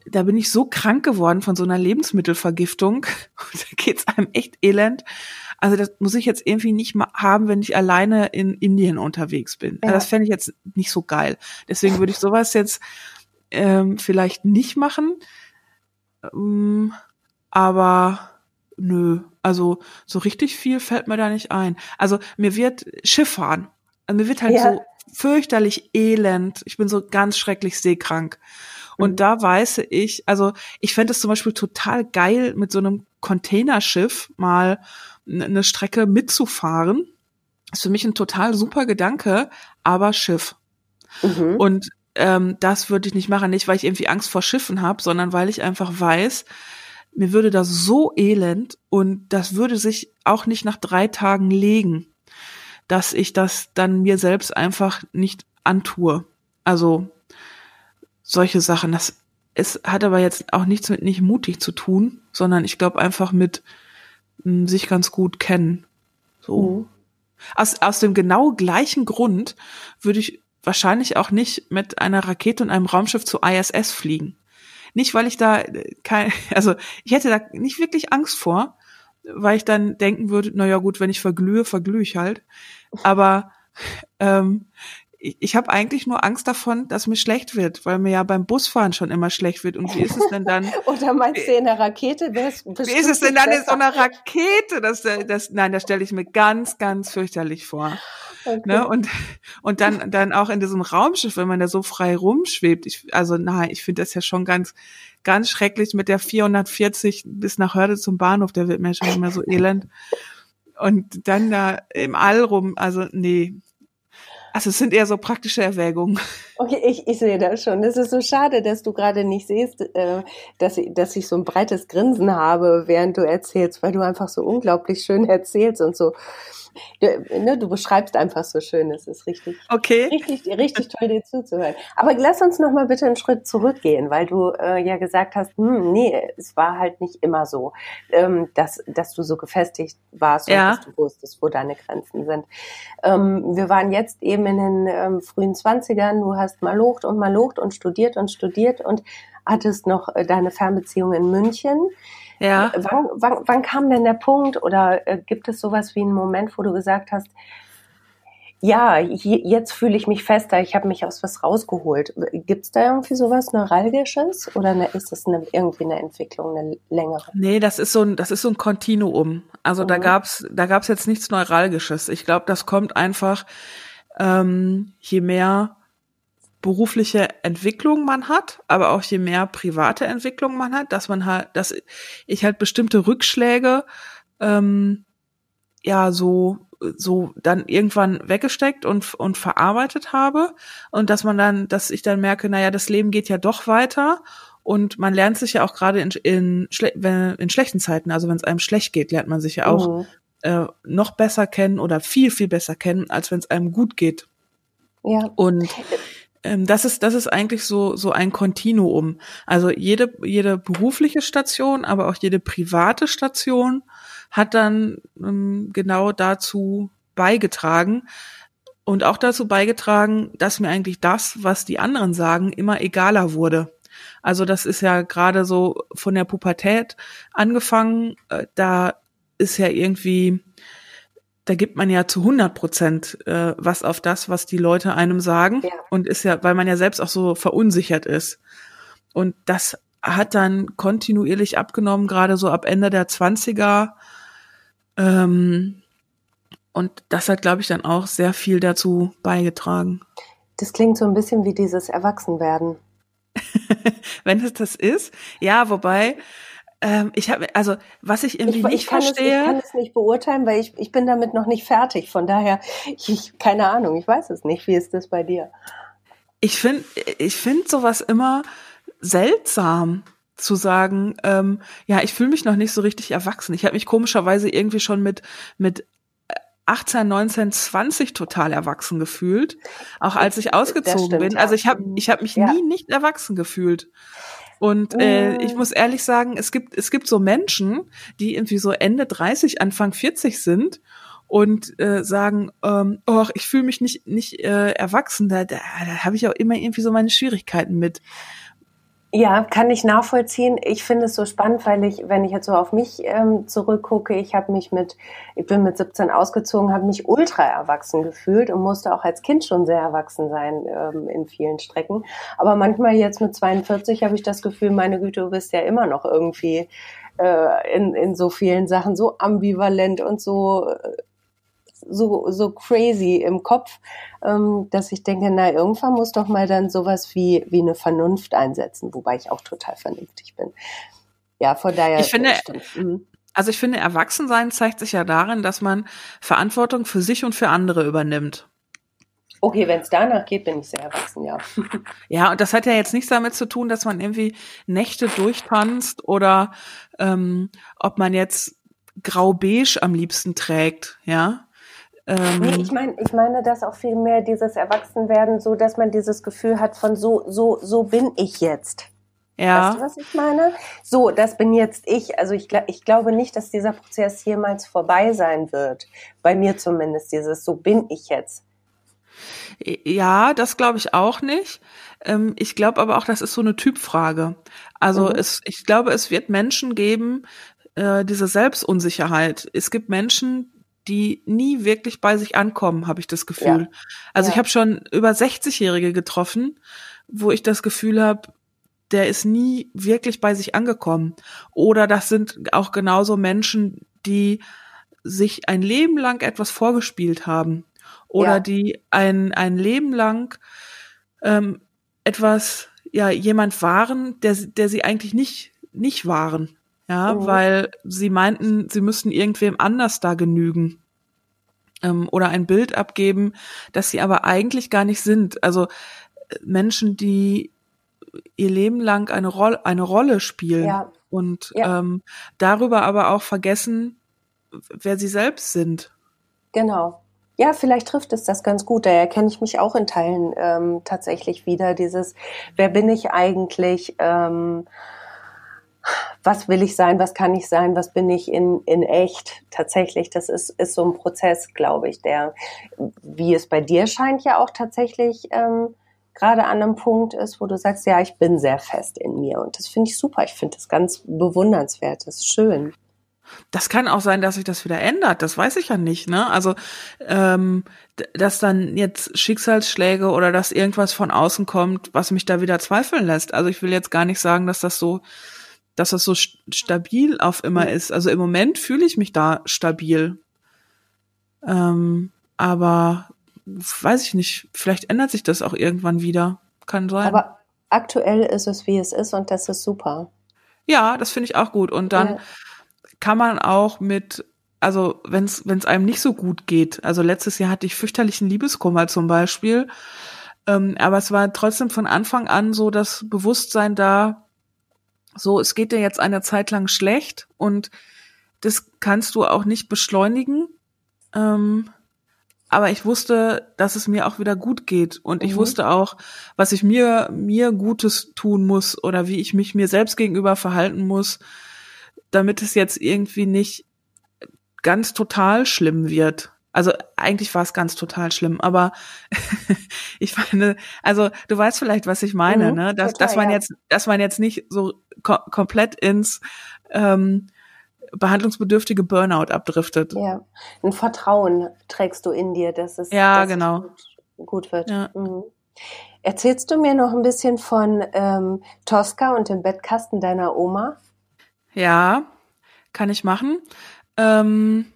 da bin ich so krank geworden von so einer Lebensmittelvergiftung. *laughs* da geht's einem echt elend. Also das muss ich jetzt irgendwie nicht mal haben, wenn ich alleine in Indien unterwegs bin. Ja. Das fände ich jetzt nicht so geil. Deswegen würde ich sowas jetzt ähm, vielleicht nicht machen. Ähm, aber nö, also so richtig viel fällt mir da nicht ein. Also mir wird Schiff fahren. Also mir wird halt ja. so fürchterlich elend. Ich bin so ganz schrecklich seekrank. Und mhm. da weiß ich, also ich fände es zum Beispiel total geil, mit so einem Containerschiff mal eine Strecke mitzufahren. Ist für mich ein total super Gedanke, aber Schiff. Mhm. Und ähm, das würde ich nicht machen, nicht weil ich irgendwie Angst vor Schiffen habe, sondern weil ich einfach weiß, mir würde das so elend und das würde sich auch nicht nach drei Tagen legen, dass ich das dann mir selbst einfach nicht antue. Also solche Sachen, das es hat aber jetzt auch nichts mit nicht mutig zu tun, sondern ich glaube einfach mit mh, hm, sich ganz gut kennen. So. Mhm. Aus, aus dem genau gleichen Grund würde ich wahrscheinlich auch nicht mit einer Rakete und einem Raumschiff zu ISS fliegen. Nicht, weil ich da äh, kein, *laughs* also ich hätte da nicht wirklich Angst vor, weil ich dann denken würde, na ja gut, wenn ich verglühe, verglühe ich halt. Aber *laughs* ähm, ich, ich habe eigentlich nur Angst davon, dass mir schlecht wird, weil mir ja beim Busfahren schon immer schlecht wird. Und wie ist es denn dann? *laughs* Oder meinst du in der Rakete? Wie ist es denn dann in so einer Rakete? Das, das, nein, das stelle ich mir ganz, ganz fürchterlich vor. Okay. Ne? Und, und dann, dann auch in diesem Raumschiff, wenn man da so frei rumschwebt. Ich, also nein, ich finde das ja schon ganz, ganz schrecklich mit der 440 bis nach Hörde zum Bahnhof. Der wird mir schon immer so elend. Und dann da im All rum, also nee, also es sind eher so praktische Erwägungen. Okay, ich, ich sehe das schon. Es ist so schade, dass du gerade nicht siehst, äh, dass, ich, dass ich so ein breites Grinsen habe, während du erzählst, weil du einfach so unglaublich schön erzählst und so Du, ne, du beschreibst einfach so schön, es ist richtig, okay. richtig, richtig toll, dir zuzuhören. Aber lass uns noch mal bitte einen Schritt zurückgehen, weil du äh, ja gesagt hast, hm, nee, es war halt nicht immer so, ähm, dass, dass du so gefestigt warst ja. und dass du wusstest, wo deine Grenzen sind. Ähm, wir waren jetzt eben in den ähm, frühen Zwanzigern, du hast mal locht und mal locht und studiert und studiert und hattest noch äh, deine Fernbeziehung in München. Ja. Wann, wann, wann kam denn der Punkt oder äh, gibt es sowas wie einen Moment, wo du gesagt hast, ja, jetzt fühle ich mich fester, ich habe mich aus was rausgeholt. Gibt es da irgendwie sowas Neuralgisches oder eine, ist das eine, irgendwie eine Entwicklung, eine längere? Nee, das ist so ein, das ist so ein Kontinuum. Also mhm. da gab's, da gab's jetzt nichts Neuralgisches. Ich glaube, das kommt einfach, ähm, je mehr berufliche Entwicklung man hat, aber auch je mehr private Entwicklung man hat, dass man halt, dass ich halt bestimmte Rückschläge ähm, ja so so dann irgendwann weggesteckt und und verarbeitet habe und dass man dann, dass ich dann merke, naja, das Leben geht ja doch weiter und man lernt sich ja auch gerade in, in, in schlechten Zeiten, also wenn es einem schlecht geht, lernt man sich ja auch mhm. äh, noch besser kennen oder viel, viel besser kennen, als wenn es einem gut geht. Ja. Und ähm, das ist, das ist eigentlich so, so ein Kontinuum. Also jede, jede berufliche Station, aber auch jede private Station hat dann ähm, genau dazu beigetragen und auch dazu beigetragen, dass mir eigentlich das, was die anderen sagen, immer egaler wurde. Also das ist ja gerade so von der Pubertät angefangen, äh, da ist ja irgendwie da gibt man ja zu 100 Prozent äh, was auf das, was die Leute einem sagen. Ja. Und ist ja, weil man ja selbst auch so verunsichert ist. Und das hat dann kontinuierlich abgenommen, gerade so ab Ende der 20er. Ähm, und das hat, glaube ich, dann auch sehr viel dazu beigetragen. Das klingt so ein bisschen wie dieses Erwachsenwerden. *laughs* Wenn es das ist, ja, wobei ähm, ich habe, also was ich irgendwie ich, nicht ich verstehe. Es, ich kann es nicht beurteilen, weil ich, ich bin damit noch nicht fertig. Von daher, *laughs* ich, keine Ahnung, ich weiß es nicht. Wie ist das bei dir? Ich finde, ich finde sowas immer seltsam. zu sagen, ähm, ja, ich fühle mich noch nicht so richtig erwachsen. Ich habe mich komischerweise irgendwie schon mit mit 18, 19, 20 total erwachsen gefühlt, auch als ich ausgezogen stimmt, bin. Also ich habe ich habe mich ja. nie nicht erwachsen gefühlt. Und äh, ich mm. muss ehrlich sagen, es gibt es gibt so Menschen, die irgendwie so Ende 30, Anfang 40 sind und äh, sagen, ähm, oh, ich fühle mich nicht nicht äh, erwachsen. Da, da, da habe ich auch immer irgendwie so meine Schwierigkeiten mit. Ja, kann ich nachvollziehen. Ich finde es so spannend, weil ich, wenn ich jetzt so auf mich ähm, zurückgucke, ich habe mich mit, ich bin mit 17 ausgezogen, habe mich ultra erwachsen gefühlt und musste auch als Kind schon sehr erwachsen sein ähm, in vielen Strecken. Aber manchmal jetzt mit 42 habe ich das Gefühl, meine Güte, du bist ja immer noch irgendwie äh, in, in so vielen Sachen so ambivalent und so äh, so, so crazy im Kopf, ähm, dass ich denke, na, irgendwann muss doch mal dann sowas wie, wie eine Vernunft einsetzen, wobei ich auch total vernünftig bin. Ja, von daher. Ich finde, mhm. also ich finde, Erwachsensein zeigt sich ja darin, dass man Verantwortung für sich und für andere übernimmt. Okay, wenn es danach geht, bin ich sehr erwachsen, ja. *laughs* Ja, und das hat ja jetzt nichts damit zu tun, dass man irgendwie Nächte durchtanzt oder ähm, ob man jetzt grau-beige am liebsten trägt, ja. Ähm, nee, ich meine, ich meine, dass auch viel mehr dieses Erwachsenwerden, so dass man dieses Gefühl hat von so, so, so bin ich jetzt. Ja. Weißt du, was ich meine? So, das bin jetzt ich. Also ich, ich glaube nicht, dass dieser Prozess jemals vorbei sein wird. Bei mir zumindest dieses, so bin ich jetzt. Ja, das glaube ich auch nicht. Ähm, ich glaube aber auch, das ist so eine Typfrage. Also mhm. es, ich glaube, es wird Menschen geben, äh, diese Selbstunsicherheit. Es gibt Menschen, die nie wirklich bei sich ankommen, habe ich das Gefühl. Ja. Also ja. ich habe schon über 60-Jährige getroffen, wo ich das Gefühl habe, der ist nie wirklich bei sich angekommen. Oder das sind auch genauso Menschen, die sich ein Leben lang etwas vorgespielt haben. Oder ja. die ein, ein Leben lang ähm, etwas, ja, jemand waren, der, der sie eigentlich nicht, nicht waren. Ja, mhm. weil sie meinten, sie müssten irgendwem anders da genügen ähm, oder ein Bild abgeben, das sie aber eigentlich gar nicht sind. Also äh, Menschen, die ihr Leben lang eine Rolle eine Rolle spielen ja. und ja. Ähm, darüber aber auch vergessen, wer sie selbst sind. Genau. Ja, vielleicht trifft es das ganz gut. Da erkenne ich mich auch in Teilen ähm, tatsächlich wieder. Dieses, wer bin ich eigentlich? Ähm, was will ich sein, was kann ich sein, was bin ich in, in echt tatsächlich. Das ist, ist so ein Prozess, glaube ich, der, wie es bei dir scheint, ja auch tatsächlich ähm, gerade an einem Punkt ist, wo du sagst, ja, ich bin sehr fest in mir. Und das finde ich super. Ich finde das ganz bewundernswert. Das ist schön. Das kann auch sein, dass sich das wieder ändert. Das weiß ich ja nicht. Ne? Also, ähm, dass dann jetzt Schicksalsschläge oder dass irgendwas von außen kommt, was mich da wieder zweifeln lässt. Also ich will jetzt gar nicht sagen, dass das so dass das so stabil auf immer ist. Also im Moment fühle ich mich da stabil. Ähm, aber weiß ich nicht, vielleicht ändert sich das auch irgendwann wieder. Kann sein. Aber aktuell ist es, wie es ist und das ist super. Ja, das finde ich auch gut. Und dann ja. kann man auch mit, also wenn es einem nicht so gut geht, also letztes Jahr hatte ich fürchterlichen Liebeskummer zum Beispiel, ähm, aber es war trotzdem von Anfang an so das Bewusstsein da, so, es geht dir jetzt eine Zeit lang schlecht und das kannst du auch nicht beschleunigen. Ähm, aber ich wusste, dass es mir auch wieder gut geht und mhm. ich wusste auch, was ich mir mir Gutes tun muss oder wie ich mich mir selbst gegenüber verhalten muss, damit es jetzt irgendwie nicht ganz total schlimm wird. Also eigentlich war es ganz total schlimm, aber *laughs* ich meine, also du weißt vielleicht, was ich meine, mhm, ne? Dass, total, dass man ja. jetzt, dass man jetzt nicht so ko komplett ins ähm, behandlungsbedürftige Burnout abdriftet. Ja, ein Vertrauen trägst du in dir, dass es ja dass genau gut, gut, wird. Ja. Mhm. Erzählst du mir noch ein bisschen von ähm, Tosca und dem Bettkasten deiner Oma? Ja, kann ich machen. Ähm,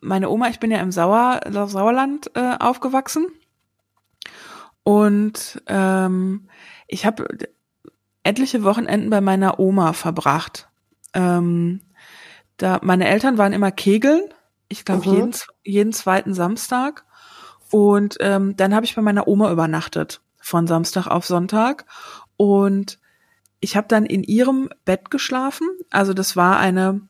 meine Oma, ich bin ja im Sauer, Sauerland äh, aufgewachsen. Und ähm, ich habe etliche Wochenenden bei meiner Oma verbracht. Ähm, da meine Eltern waren immer Kegeln, ich glaube mhm. jeden, jeden zweiten Samstag. Und ähm, dann habe ich bei meiner Oma übernachtet von Samstag auf Sonntag. Und ich habe dann in ihrem Bett geschlafen. Also das war eine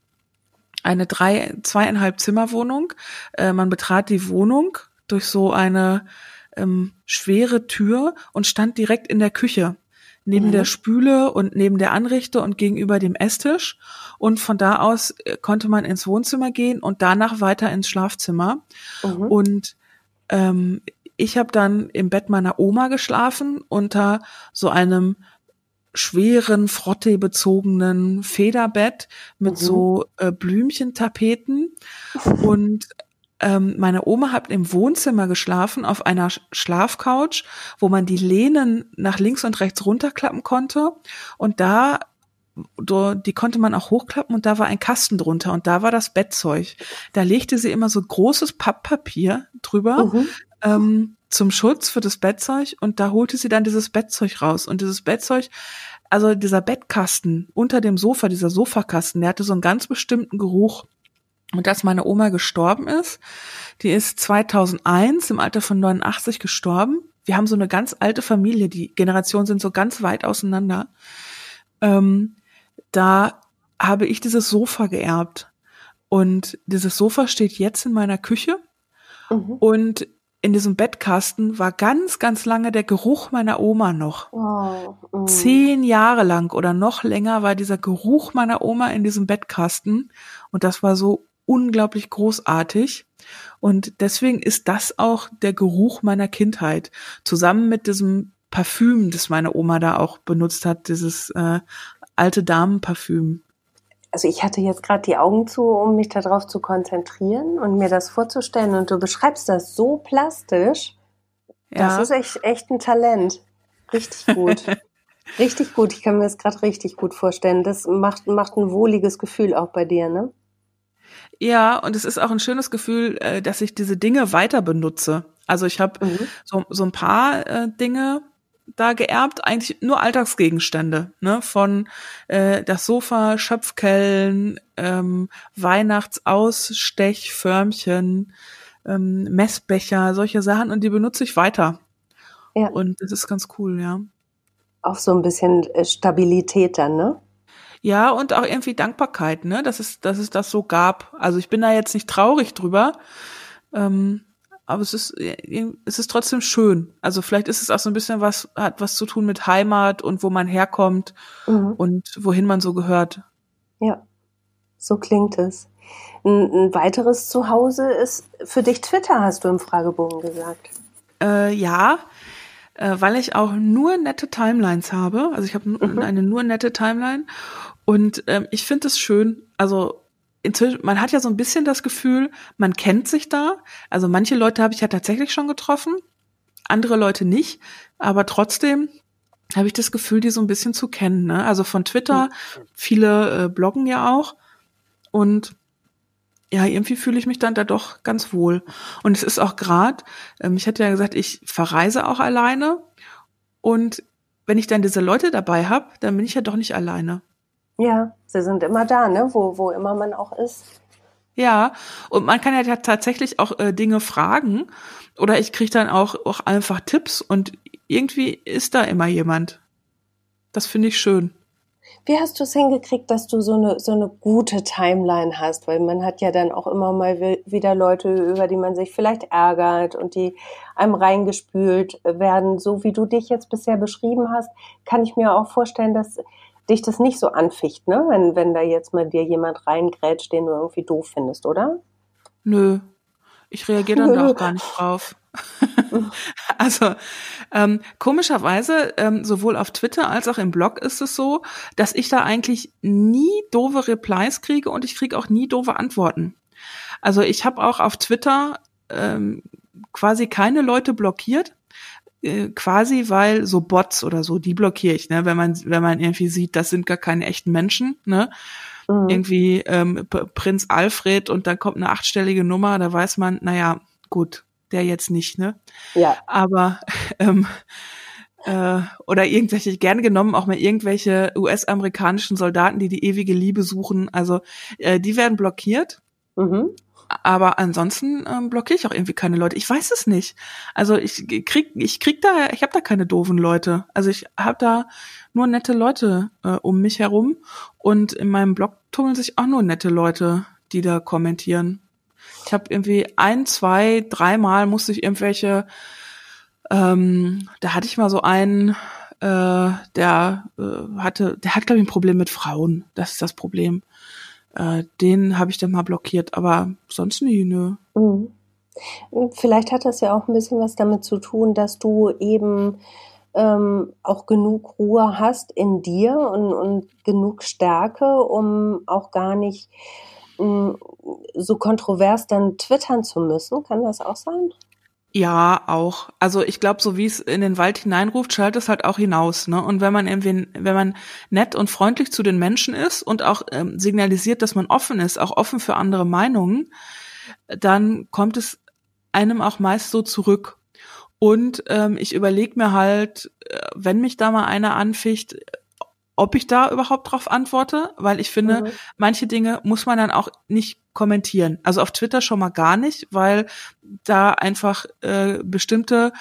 eine drei zweieinhalb Zimmerwohnung. Äh, man betrat die Wohnung durch so eine ähm, schwere Tür und stand direkt in der Küche neben mhm. der Spüle und neben der Anrichte und gegenüber dem Esstisch. Und von da aus äh, konnte man ins Wohnzimmer gehen und danach weiter ins Schlafzimmer. Mhm. Und ähm, ich habe dann im Bett meiner Oma geschlafen unter so einem schweren, frottee-bezogenen Federbett mit mhm. so äh, Blümchentapeten. Und ähm, meine Oma hat im Wohnzimmer geschlafen auf einer Schlafcouch, wo man die Lehnen nach links und rechts runterklappen konnte. Und da die konnte man auch hochklappen und da war ein Kasten drunter und da war das Bettzeug. Da legte sie immer so großes Papppapier drüber mhm. ähm, zum Schutz für das Bettzeug und da holte sie dann dieses Bettzeug raus und dieses Bettzeug, also dieser Bettkasten unter dem Sofa, dieser Sofakasten, der hatte so einen ganz bestimmten Geruch. Und dass meine Oma gestorben ist, die ist 2001 im Alter von 89 gestorben. Wir haben so eine ganz alte Familie, die Generationen sind so ganz weit auseinander. Ähm, da habe ich dieses Sofa geerbt. Und dieses Sofa steht jetzt in meiner Küche. Mhm. Und in diesem Bettkasten war ganz, ganz lange der Geruch meiner Oma noch. Oh, mm. Zehn Jahre lang oder noch länger war dieser Geruch meiner Oma in diesem Bettkasten. Und das war so unglaublich großartig. Und deswegen ist das auch der Geruch meiner Kindheit. Zusammen mit diesem Parfüm, das meine Oma da auch benutzt hat, dieses äh, alte Damenparfüm. Also ich hatte jetzt gerade die Augen zu, um mich darauf zu konzentrieren und mir das vorzustellen. Und du beschreibst das so plastisch. Ja. Das ist echt, echt ein Talent. Richtig gut. *laughs* richtig gut. Ich kann mir das gerade richtig gut vorstellen. Das macht, macht ein wohliges Gefühl auch bei dir, ne? Ja, und es ist auch ein schönes Gefühl, äh, dass ich diese Dinge weiter benutze. Also ich habe mhm. so, so ein paar äh, Dinge da geerbt, eigentlich nur Alltagsgegenstände, ne? Von äh, das Sofa, Schöpfkellen, ähm, Weihnachtsausstechförmchen, ähm, Messbecher, solche Sachen und die benutze ich weiter. Ja. Und das ist ganz cool, ja. Auch so ein bisschen äh, Stabilität dann, ne? Ja, und auch irgendwie Dankbarkeit, ne, dass es, dass es das so gab. Also ich bin da jetzt nicht traurig drüber, ähm, aber es ist, es ist trotzdem schön. Also vielleicht ist es auch so ein bisschen was, hat was zu tun mit Heimat und wo man herkommt mhm. und wohin man so gehört. Ja, so klingt es. Ein, ein weiteres Zuhause ist für dich Twitter, hast du im Fragebogen gesagt. Äh, ja, äh, weil ich auch nur nette Timelines habe. Also ich habe mhm. eine nur nette Timeline und ähm, ich finde es schön, also inzwischen, man hat ja so ein bisschen das Gefühl, man kennt sich da. Also manche Leute habe ich ja tatsächlich schon getroffen, andere Leute nicht, aber trotzdem habe ich das Gefühl, die so ein bisschen zu kennen. Ne? Also von Twitter, viele äh, bloggen ja auch und ja, irgendwie fühle ich mich dann da doch ganz wohl. Und es ist auch gerade, ähm, ich hatte ja gesagt, ich verreise auch alleine und wenn ich dann diese Leute dabei habe, dann bin ich ja doch nicht alleine. Ja, sie sind immer da, ne? Wo, wo immer man auch ist. Ja, und man kann ja tatsächlich auch äh, Dinge fragen oder ich kriege dann auch, auch einfach Tipps und irgendwie ist da immer jemand. Das finde ich schön. Wie hast du es hingekriegt, dass du so eine, so eine gute Timeline hast? Weil man hat ja dann auch immer mal wieder Leute, über die man sich vielleicht ärgert und die einem reingespült werden. So wie du dich jetzt bisher beschrieben hast, kann ich mir auch vorstellen, dass dich das nicht so anficht, ne? Wenn, wenn da jetzt mal dir jemand reingrätscht, den du irgendwie doof findest, oder? Nö. Ich reagiere dann da *laughs* auch gar nicht drauf. *laughs* also ähm, komischerweise, ähm, sowohl auf Twitter als auch im Blog ist es so, dass ich da eigentlich nie doofe Replies kriege und ich kriege auch nie doofe Antworten. Also ich habe auch auf Twitter ähm, quasi keine Leute blockiert, äh, quasi, weil so Bots oder so, die blockiere ich, ne? Wenn man, wenn man irgendwie sieht, das sind gar keine echten Menschen, ne? Mhm. Irgendwie ähm, Prinz Alfred und dann kommt eine achtstellige Nummer, da weiß man, naja, gut, der jetzt nicht, ne? Ja. Aber *laughs* ähm, äh, oder irgendwelche, gern genommen auch mal irgendwelche US-amerikanischen Soldaten, die die ewige Liebe suchen, also äh, die werden blockiert. Mhm. Aber ansonsten ähm, blockiere ich auch irgendwie keine Leute. Ich weiß es nicht. Also ich krieg, ich krieg da, ich habe da keine doofen Leute. Also ich habe da nur nette Leute äh, um mich herum und in meinem Blog tummeln sich auch nur nette Leute, die da kommentieren. Ich habe irgendwie ein, zwei, dreimal musste ich irgendwelche, ähm, da hatte ich mal so einen, äh, der äh, hatte, der hat glaube ich ein Problem mit Frauen. Das ist das Problem. Äh, den habe ich dann mal blockiert, aber sonst nie, nö. Mhm. Vielleicht hat das ja auch ein bisschen was damit zu tun, dass du eben ähm, auch genug Ruhe hast in dir und, und genug Stärke, um auch gar nicht mh, mm, so kontrovers dann twittern zu müssen. Kann das auch sein? Ja, auch. Also ich glaube, so wie es in den Wald hineinruft, schaltet es halt auch hinaus. Ne? Und wenn man irgendwie, wenn man nett und freundlich zu den Menschen ist und auch ähm, signalisiert, dass man offen ist, auch offen für andere Meinungen, dann kommt es einem auch meist so zurück. Und ähm, ich überlege mir halt, äh, wenn mich da mal einer anficht, ob ich da überhaupt drauf antworte, weil ich finde, mhm. manche Dinge muss man dann auch nicht kommentieren. Also auf Twitter schon mal gar nicht, weil da einfach äh, bestimmte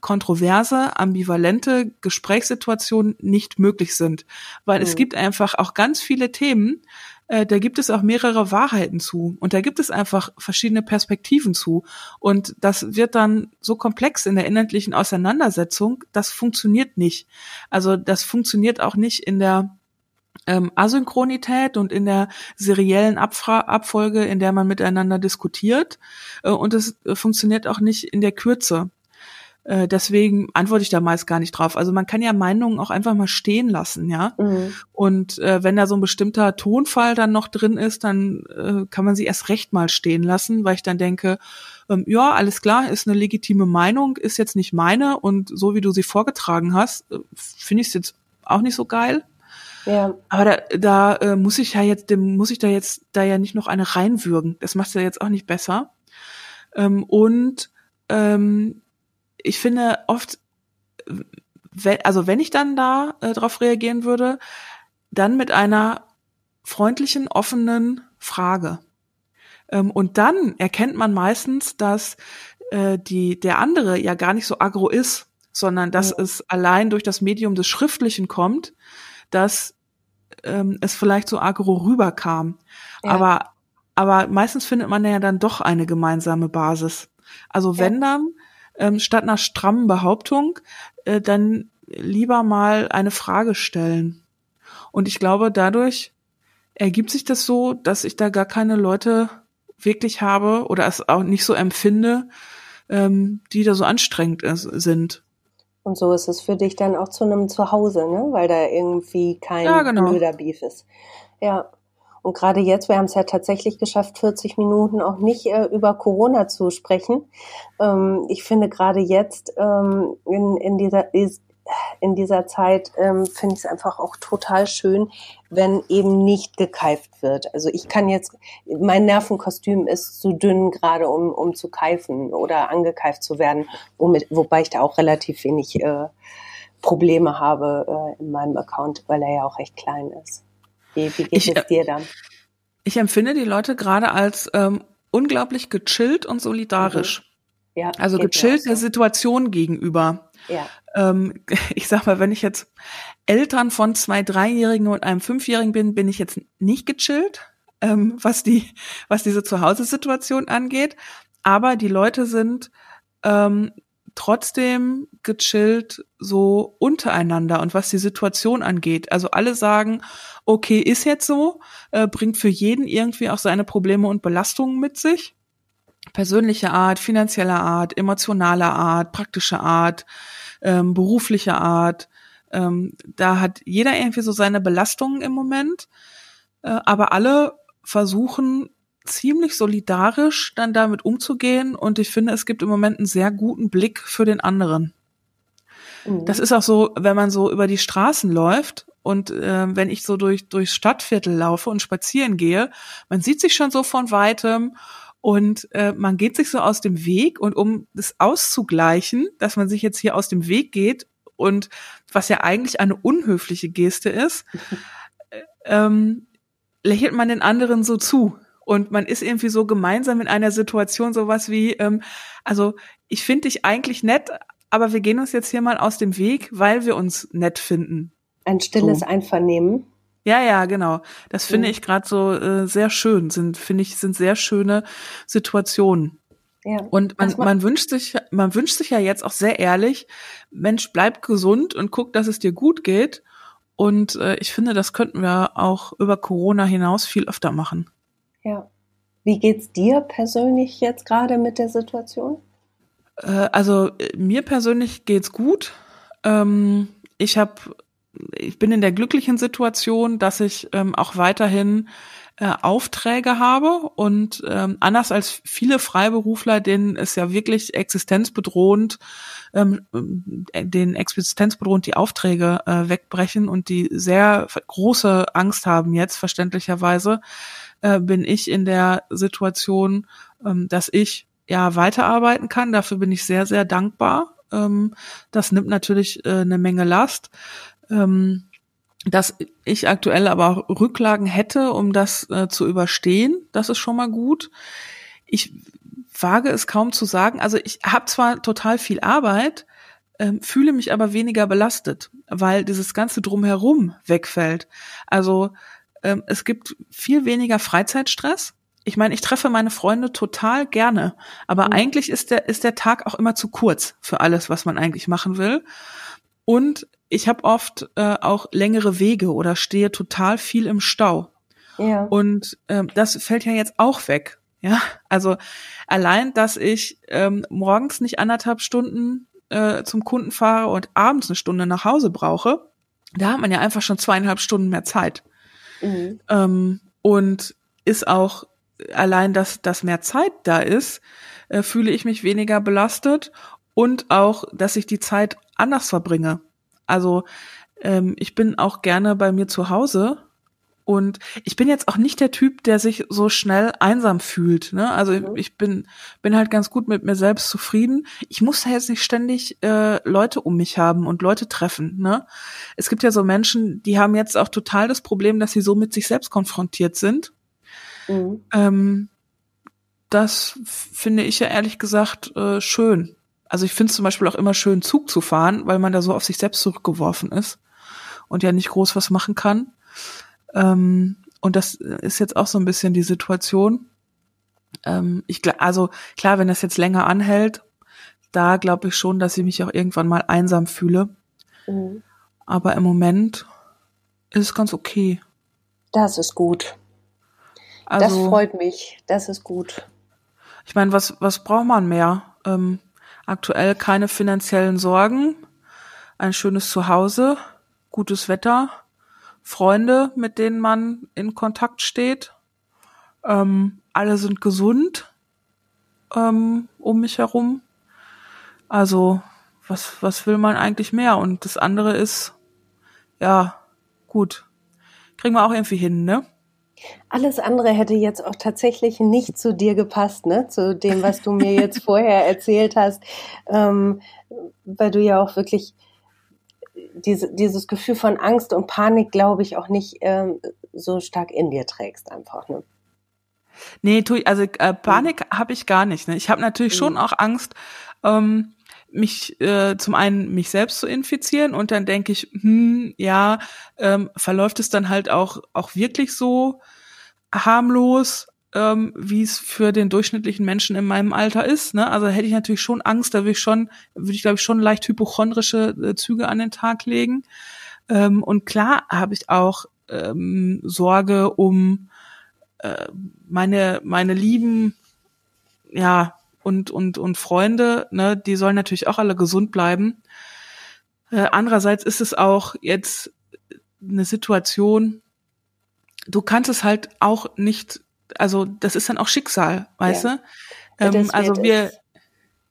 kontroverse, ambivalente Gesprächssituationen nicht möglich sind. Weil mhm. es gibt einfach auch ganz viele Themen, äh, da gibt es auch mehrere Wahrheiten zu und da gibt es einfach verschiedene Perspektiven zu. Und das wird dann so komplex in der inhaltlichen Auseinandersetzung, das funktioniert nicht. Also das funktioniert auch nicht in der ähm, Asynchronität und in der seriellen Abfra Abfolge, in der man miteinander diskutiert. Äh, und es äh, funktioniert auch nicht in der Kürze. Äh, deswegen antworte ich da meist gar nicht drauf. Also man kann ja Meinungen auch einfach mal stehen lassen, ja. Mhm. Und äh, wenn da so ein bestimmter Tonfall dann noch drin ist, dann äh, kann man sie erst recht mal stehen lassen, weil ich dann denke, ähm, ja, alles klar, ist eine legitime Meinung, ist jetzt nicht meine und so wie du sie vorgetragen hast, finde ich es jetzt auch nicht so geil. Ja. Aber da, da äh, muss ich ja jetzt, dem muss ich da jetzt da ja nicht noch eine reinwürgen. Das macht ja jetzt auch nicht besser. Ähm, und ähm, ich finde oft, also wenn ich dann da äh, darauf reagieren würde, dann mit einer freundlichen, offenen Frage. Ähm, und dann erkennt man meistens, dass äh, die, der andere ja gar nicht so agro ist, sondern dass ja. es allein durch das Medium des Schriftlichen kommt, dass ähm, es vielleicht so agro rüberkam. Ja. Aber, aber meistens findet man ja dann doch eine gemeinsame Basis. Also wenn dann ähm, statt einer strammen Behauptung äh, dann lieber mal eine Frage stellen. Und ich glaube, dadurch ergibt sich das so, dass ich da gar keine Leute wirklich habe oder es auch nicht so empfinde, ähm, die da so anstrengend sind. Und so ist es für dich dann auch zu einem Zuhause, ne? Weil da irgendwie kein ja, genau. blöder Beef ist. Ja. Und gerade jetzt, wir haben es ja tatsächlich geschafft, 40 Minuten auch nicht äh, über Corona zu sprechen. Ähm, ich finde gerade jetzt ähm, in, in dieser in dieser Zeit ähm, finde ich es einfach auch total schön, wenn eben nicht gekeift wird. Also ich kann jetzt, mein Nervenkostüm ist zu dünn gerade, um, um zu keifen oder angekeift zu werden, womit, wobei ich da auch relativ wenig äh, Probleme habe äh, in meinem Account, weil er ja auch recht klein ist. Wie, wie geht ich, es dir dann? Ich empfinde die Leute gerade als ähm, unglaublich gechillt und solidarisch. Mhm. Ja, also gechillt der Situation gegenüber. Ja. Ähm, *laughs* ich sag mal, wenn ich jetzt Eltern von zwei Dreijährigen und einem Fünfjährigen bin, bin ich jetzt nicht gechillt, ähm, was die, was diese Zuhause-Situation angeht. Aber die Leute sind ähm, trotzdem gechillt so untereinander und was die Situation angeht. Also alle sagen, okay, ist jetzt so, äh, bringt für jeden irgendwie auch seine Probleme und Belastungen mit sich. Persönliche Art, finanzielle Art, emotionale Art, praktische Art, ähm, berufliche Art. Ähm, da hat jeder irgendwie so seine Belastungen im Moment. Äh, aber alle versuchen ziemlich solidarisch dann damit umzugehen und ich finde, es gibt im Moment einen sehr guten Blick für den anderen. Mhm. Das ist auch so, wenn man so über die Straßen läuft und äh, wenn ich so durch durchs Stadtviertel laufe und spazieren gehe, man sieht sich schon so von weitem und äh, man geht sich so aus dem Weg und um das auszugleichen, dass man sich jetzt hier aus dem Weg geht und was ja eigentlich eine unhöfliche Geste ist, äh, ähm, lächelt man den anderen so zu und man ist irgendwie so gemeinsam in einer Situation sowas wie, ähm, also ich finde dich eigentlich nett, aber wir gehen uns jetzt hier mal aus dem Weg, weil wir uns nett finden. Ein stilles so. Einvernehmen. Ja, ja, genau. Das finde ich gerade so äh, sehr schön. Sind finde ich sind sehr schöne Situationen. Ja. Und man, man wünscht sich, man wünscht sich ja jetzt auch sehr ehrlich, Mensch, bleib gesund und guck, dass es dir gut geht. Und äh, ich finde, das könnten wir auch über Corona hinaus viel öfter machen. Ja. Wie geht's dir persönlich jetzt gerade mit der Situation? Äh, also mir persönlich geht's gut. Ähm, ich habe, ich bin in der glücklichen Situation, dass ich ähm, auch weiterhin äh, Aufträge habe und ähm, anders als viele Freiberufler, denen es ja wirklich existenzbedrohend, ähm, äh, den existenzbedrohend die Aufträge äh, wegbrechen und die sehr große Angst haben jetzt verständlicherweise, äh, bin ich in der Situation, ähm, dass ich ja weiterarbeiten kann. Dafür bin ich sehr sehr dankbar. Ähm, das nimmt natürlich äh, eine Menge Last. Ähm, dass ich aktuell aber auch Rücklagen hätte, um das äh, zu überstehen. Das ist schon mal gut. Ich wage es kaum zu sagen. Also ich habe zwar total viel Arbeit, ähm, fühle mich aber weniger belastet, weil dieses ganze drumherum wegfällt. Also ähm, es gibt viel weniger Freizeitstress. Ich meine, ich treffe meine Freunde total gerne, aber mhm. eigentlich ist der ist der Tag auch immer zu kurz für alles, was man eigentlich machen will. Und ich habe oft äh, auch längere Wege oder stehe total viel im Stau. Ja. Und ähm, das fällt ja jetzt auch weg. Ja, also allein, dass ich ähm, morgens nicht anderthalb Stunden äh, zum Kunden fahre und abends eine Stunde nach Hause brauche, da hat man ja einfach schon zweieinhalb Stunden mehr Zeit. Mhm. Ähm, und ist auch allein, dass, dass mehr Zeit da ist, äh, fühle ich mich weniger belastet und auch, dass ich die Zeit anders verbringe. Also ähm, ich bin auch gerne bei mir zu Hause und ich bin jetzt auch nicht der Typ, der sich so schnell einsam fühlt. Ne? Also mhm. ich bin, bin halt ganz gut mit mir selbst zufrieden. Ich muss da jetzt nicht ständig äh, Leute um mich haben und Leute treffen. Ne? Es gibt ja so Menschen, die haben jetzt auch total das Problem, dass sie so mit sich selbst konfrontiert sind. Mhm. Ähm, das finde ich ja ehrlich gesagt äh, schön. Also ich finde es zum Beispiel auch immer schön, Zug zu fahren, weil man da so auf sich selbst zurückgeworfen ist und ja nicht groß was machen kann. Ähm, und das ist jetzt auch so ein bisschen die Situation. Ähm, ich, also klar, wenn das jetzt länger anhält, da glaube ich schon, dass ich mich auch irgendwann mal einsam fühle. Mhm. Aber im Moment ist es ganz okay. Das ist gut. Also, das freut mich. Das ist gut. Ich meine, was, was braucht man mehr? Ähm, Aktuell keine finanziellen Sorgen, ein schönes Zuhause, gutes Wetter, Freunde, mit denen man in Kontakt steht. Ähm, alle sind gesund ähm, um mich herum. Also was, was will man eigentlich mehr? Und das andere ist, ja, gut. Kriegen wir auch irgendwie hin, ne? Alles andere hätte jetzt auch tatsächlich nicht zu dir gepasst, ne? Zu dem, was du mir jetzt *laughs* vorher erzählt hast, ähm, weil du ja auch wirklich diese, dieses Gefühl von Angst und Panik, glaube ich, auch nicht ähm, so stark in dir trägst, einfach. Ne? Nee, tu, also äh, Panik mhm. habe ich gar nicht. Ne? Ich habe natürlich mhm. schon auch Angst, ähm, mich äh, zum einen mich selbst zu infizieren und dann denke ich, hm, ja, ähm, verläuft es dann halt auch auch wirklich so harmlos, ähm, wie es für den durchschnittlichen Menschen in meinem Alter ist. Ne? Also hätte ich natürlich schon Angst, da würde ich schon, würde ich glaube ich schon leicht hypochondrische äh, Züge an den Tag legen. Ähm, und klar habe ich auch ähm, Sorge um äh, meine meine lieben ja und, und, und Freunde, ne, die sollen natürlich auch alle gesund bleiben. Äh, andererseits ist es auch jetzt eine Situation, du kannst es halt auch nicht, also das ist dann auch Schicksal, weißt ja. du? Ähm, also wir,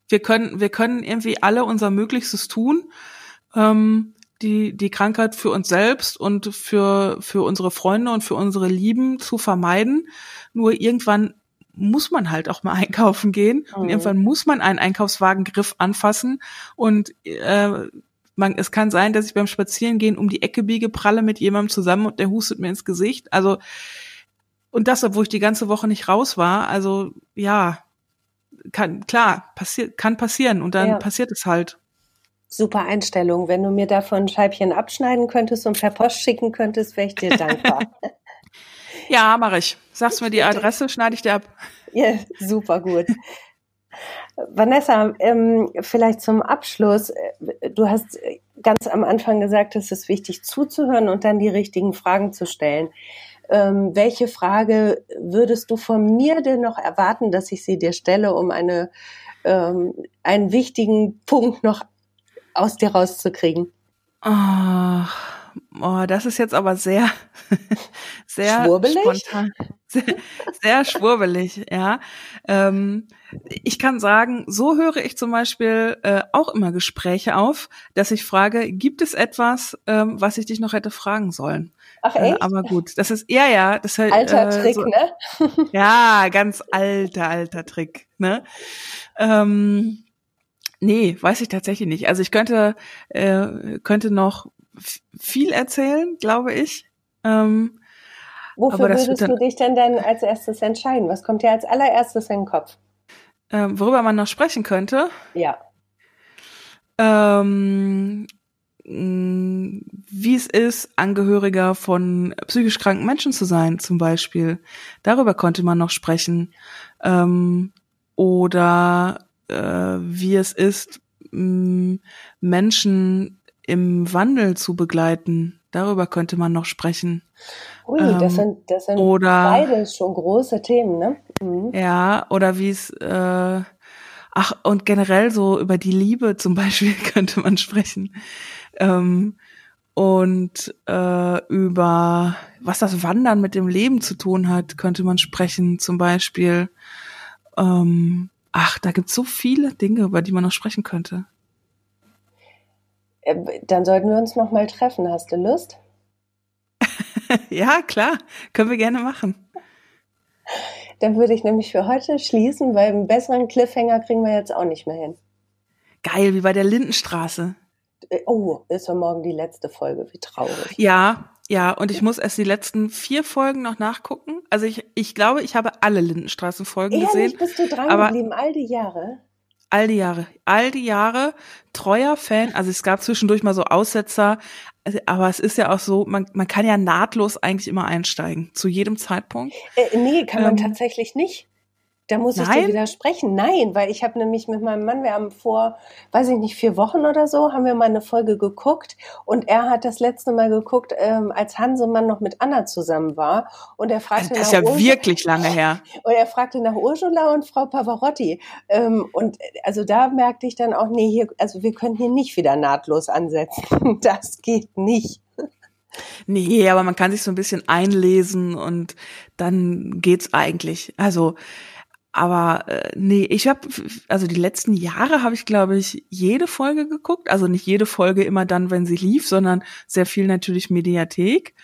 wir können, wir können irgendwie alle unser Möglichstes tun, ähm, die, die Krankheit für uns selbst und für, für unsere Freunde und für unsere Lieben zu vermeiden. Nur irgendwann muss man halt auch mal *laughs* einkaufen gehen mhm. und irgendwann muss man einen Einkaufswagengriff anfassen und äh, man, es kann sein, dass ich beim Spazierengehen um die Ecke biege, pralle mit jemandem zusammen und der hustet mir ins Gesicht. Also und das, obwohl ich die ganze Woche nicht raus war. Also ja, kann klar passiert, kann passieren und dann ja. passiert es halt. Super Einstellung. Wenn du mir davon ein Scheibchen abschneiden könntest und per Post schicken könntest, wäre ich dir dankbar. *laughs* ja, mache ich. Sagst mir die Adresse, schneide ich dir ab. Ja, super gut. Vanessa, ähm, vielleicht zum Abschluss. Du hast ganz am Anfang gesagt, es ist wichtig zuzuhören und dann die richtigen Fragen zu stellen. Ähm, welche Frage würdest du von mir denn noch erwarten, dass ich sie dir stelle, um eine, ähm, einen wichtigen Punkt noch aus dir rauszukriegen? Oh, oh, das ist jetzt aber sehr, *laughs* sehr schwurbelig? spontan. Sehr, sehr schwurbelig, ja. Ähm, ich kann sagen, so höre ich zum Beispiel äh, auch immer Gespräche auf, dass ich frage, gibt es etwas, ähm, was ich dich noch hätte fragen sollen? Ach echt? Äh, aber gut, das ist, ja, ja, das halt, Alter äh, Trick, so, ne? *laughs* ja, ganz alter, alter Trick, ne? Ähm, nee, weiß ich tatsächlich nicht. Also ich könnte, äh, könnte noch viel erzählen, glaube ich. Ähm, Wofür würdest dann, du dich denn dann als erstes entscheiden? Was kommt dir als allererstes in den Kopf? Ähm, worüber man noch sprechen könnte? Ja. Ähm, wie es ist, Angehöriger von psychisch kranken Menschen zu sein, zum Beispiel. Darüber konnte man noch sprechen. Ähm, oder äh, wie es ist, Menschen im Wandel zu begleiten. Darüber könnte man noch sprechen. Ui, ähm, das sind, das sind oder, beides schon große Themen, ne? Mhm. Ja, oder wie es, äh, ach, und generell so über die Liebe *laughs* zum Beispiel *laughs* könnte man sprechen. Ähm, und äh, über was das Wandern mit dem Leben zu tun hat, könnte man sprechen. Zum Beispiel, ähm, ach, da gibt's so viele Dinge, über die man noch sprechen könnte. Äh, dann sollten wir uns noch mal treffen. Hast du Lust? *laughs* ja, klar, können wir gerne machen. Dann würde ich nämlich für heute schließen, weil einen besseren Cliffhanger kriegen wir jetzt auch nicht mehr hin. Geil, wie bei der Lindenstraße. Äh, oh, ist ja morgen die letzte Folge, wie traurig. Ja, ja, und ich muss erst die letzten vier Folgen noch nachgucken. Also ich, ich glaube, ich habe alle Lindenstraßen-Folgen gesehen. bist du dran geblieben, all die Jahre? All die Jahre, all die Jahre treuer Fan. Also es gab zwischendurch mal so Aussetzer, also, aber es ist ja auch so, man, man kann ja nahtlos eigentlich immer einsteigen, zu jedem Zeitpunkt. Äh, nee, kann man ähm, tatsächlich nicht. Da muss ich dir widersprechen. Nein, weil ich habe nämlich mit meinem Mann, wir haben vor, weiß ich nicht, vier Wochen oder so, haben wir mal eine Folge geguckt und er hat das letzte Mal geguckt, ähm, als Hansemann noch mit Anna zusammen war und er fragte das ist ja Ursula, wirklich lange her. *laughs* Und er fragte nach Ursula und Frau Pavarotti ähm, und also da merkte ich dann auch, nee, hier, also wir können hier nicht wieder nahtlos ansetzen. *laughs* Das geht nicht. Nee, aber man kann sich so ein bisschen einlesen und dann geht's eigentlich. Also aber äh, nee, ich habe also die letzten Jahre habe ich glaube ich jede Folge geguckt, also nicht jede Folge immer dann, wenn sie lief, sondern sehr viel natürlich Mediathek.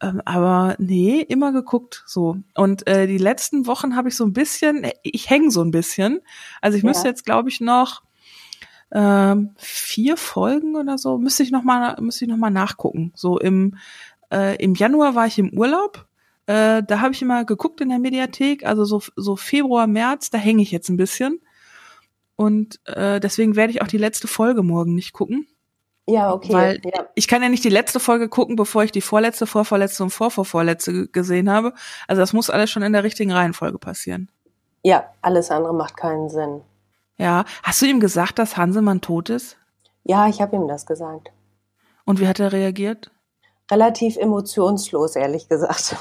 Ähm, aber nee, immer geguckt so. Und äh, die letzten Wochen habe ich so ein bisschen, ich hänge so ein bisschen. Also ich ja. müsste jetzt glaube ich noch ähm, vier Folgen oder so müsste ich noch mal müsste ich noch mal nachgucken. So im äh, im Januar war ich im Urlaub äh, da habe ich immer geguckt in der Mediathek, also so, so Februar, März, da hänge ich jetzt ein bisschen. Und äh, deswegen werde ich auch die letzte Folge morgen nicht gucken. Ja, okay. Weil ja. ich kann ja nicht die letzte Folge gucken, bevor ich die vorletzte, vorvorletzte und vorvorvorletzte gesehen habe. Also das muss alles schon in der richtigen Reihenfolge passieren. Ja, alles andere macht keinen Sinn. Ja, hast du ihm gesagt, dass Hansemann tot ist? Ja, ich habe ihm das gesagt. Und wie hat er reagiert? Relativ emotionslos, ehrlich gesagt.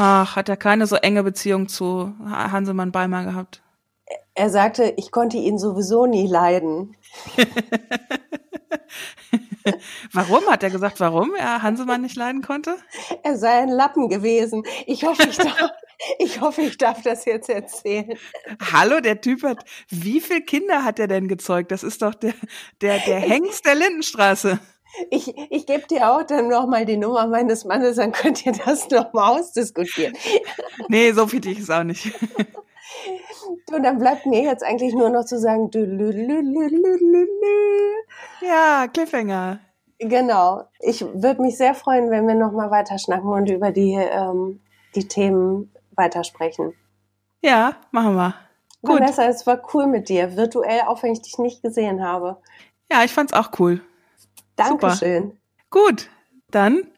Ach, hat er keine so enge Beziehung zu Hansemann Beimer gehabt? Er sagte, ich konnte ihn sowieso nie leiden. *laughs* warum? Hat er gesagt, warum er Hansemann nicht leiden konnte? Er sei ein Lappen gewesen. Ich hoffe, ich darf, *laughs* ich hoffe, ich darf das jetzt erzählen. Hallo, der Typ hat, wie viele Kinder hat er denn gezeugt? Das ist doch der, der, der *laughs* Hengst der Lindenstraße. Ich, ich gebe dir auch dann nochmal die Nummer meines Mannes, dann könnt ihr das nochmal ausdiskutieren. *laughs* Nee, so viel ich es auch nicht. Und dann bleibt mir jetzt eigentlich nur noch zu sagen, ja, Cliffhanger. Genau. Ich würde mich sehr freuen, wenn wir nochmal weiter schnacken und über die ähm, die Themen weitersprechen. Ja, machen wir. Gut. Vanessa, es war cool mit dir, virtuell, auch wenn ich dich nicht gesehen habe. Ja, ich fand's auch cool. Dankeschön. Super. Gut, dann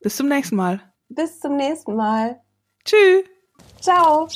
bis zum nächsten Mal. Bis zum nächsten Mal. Tschüss. Ciao.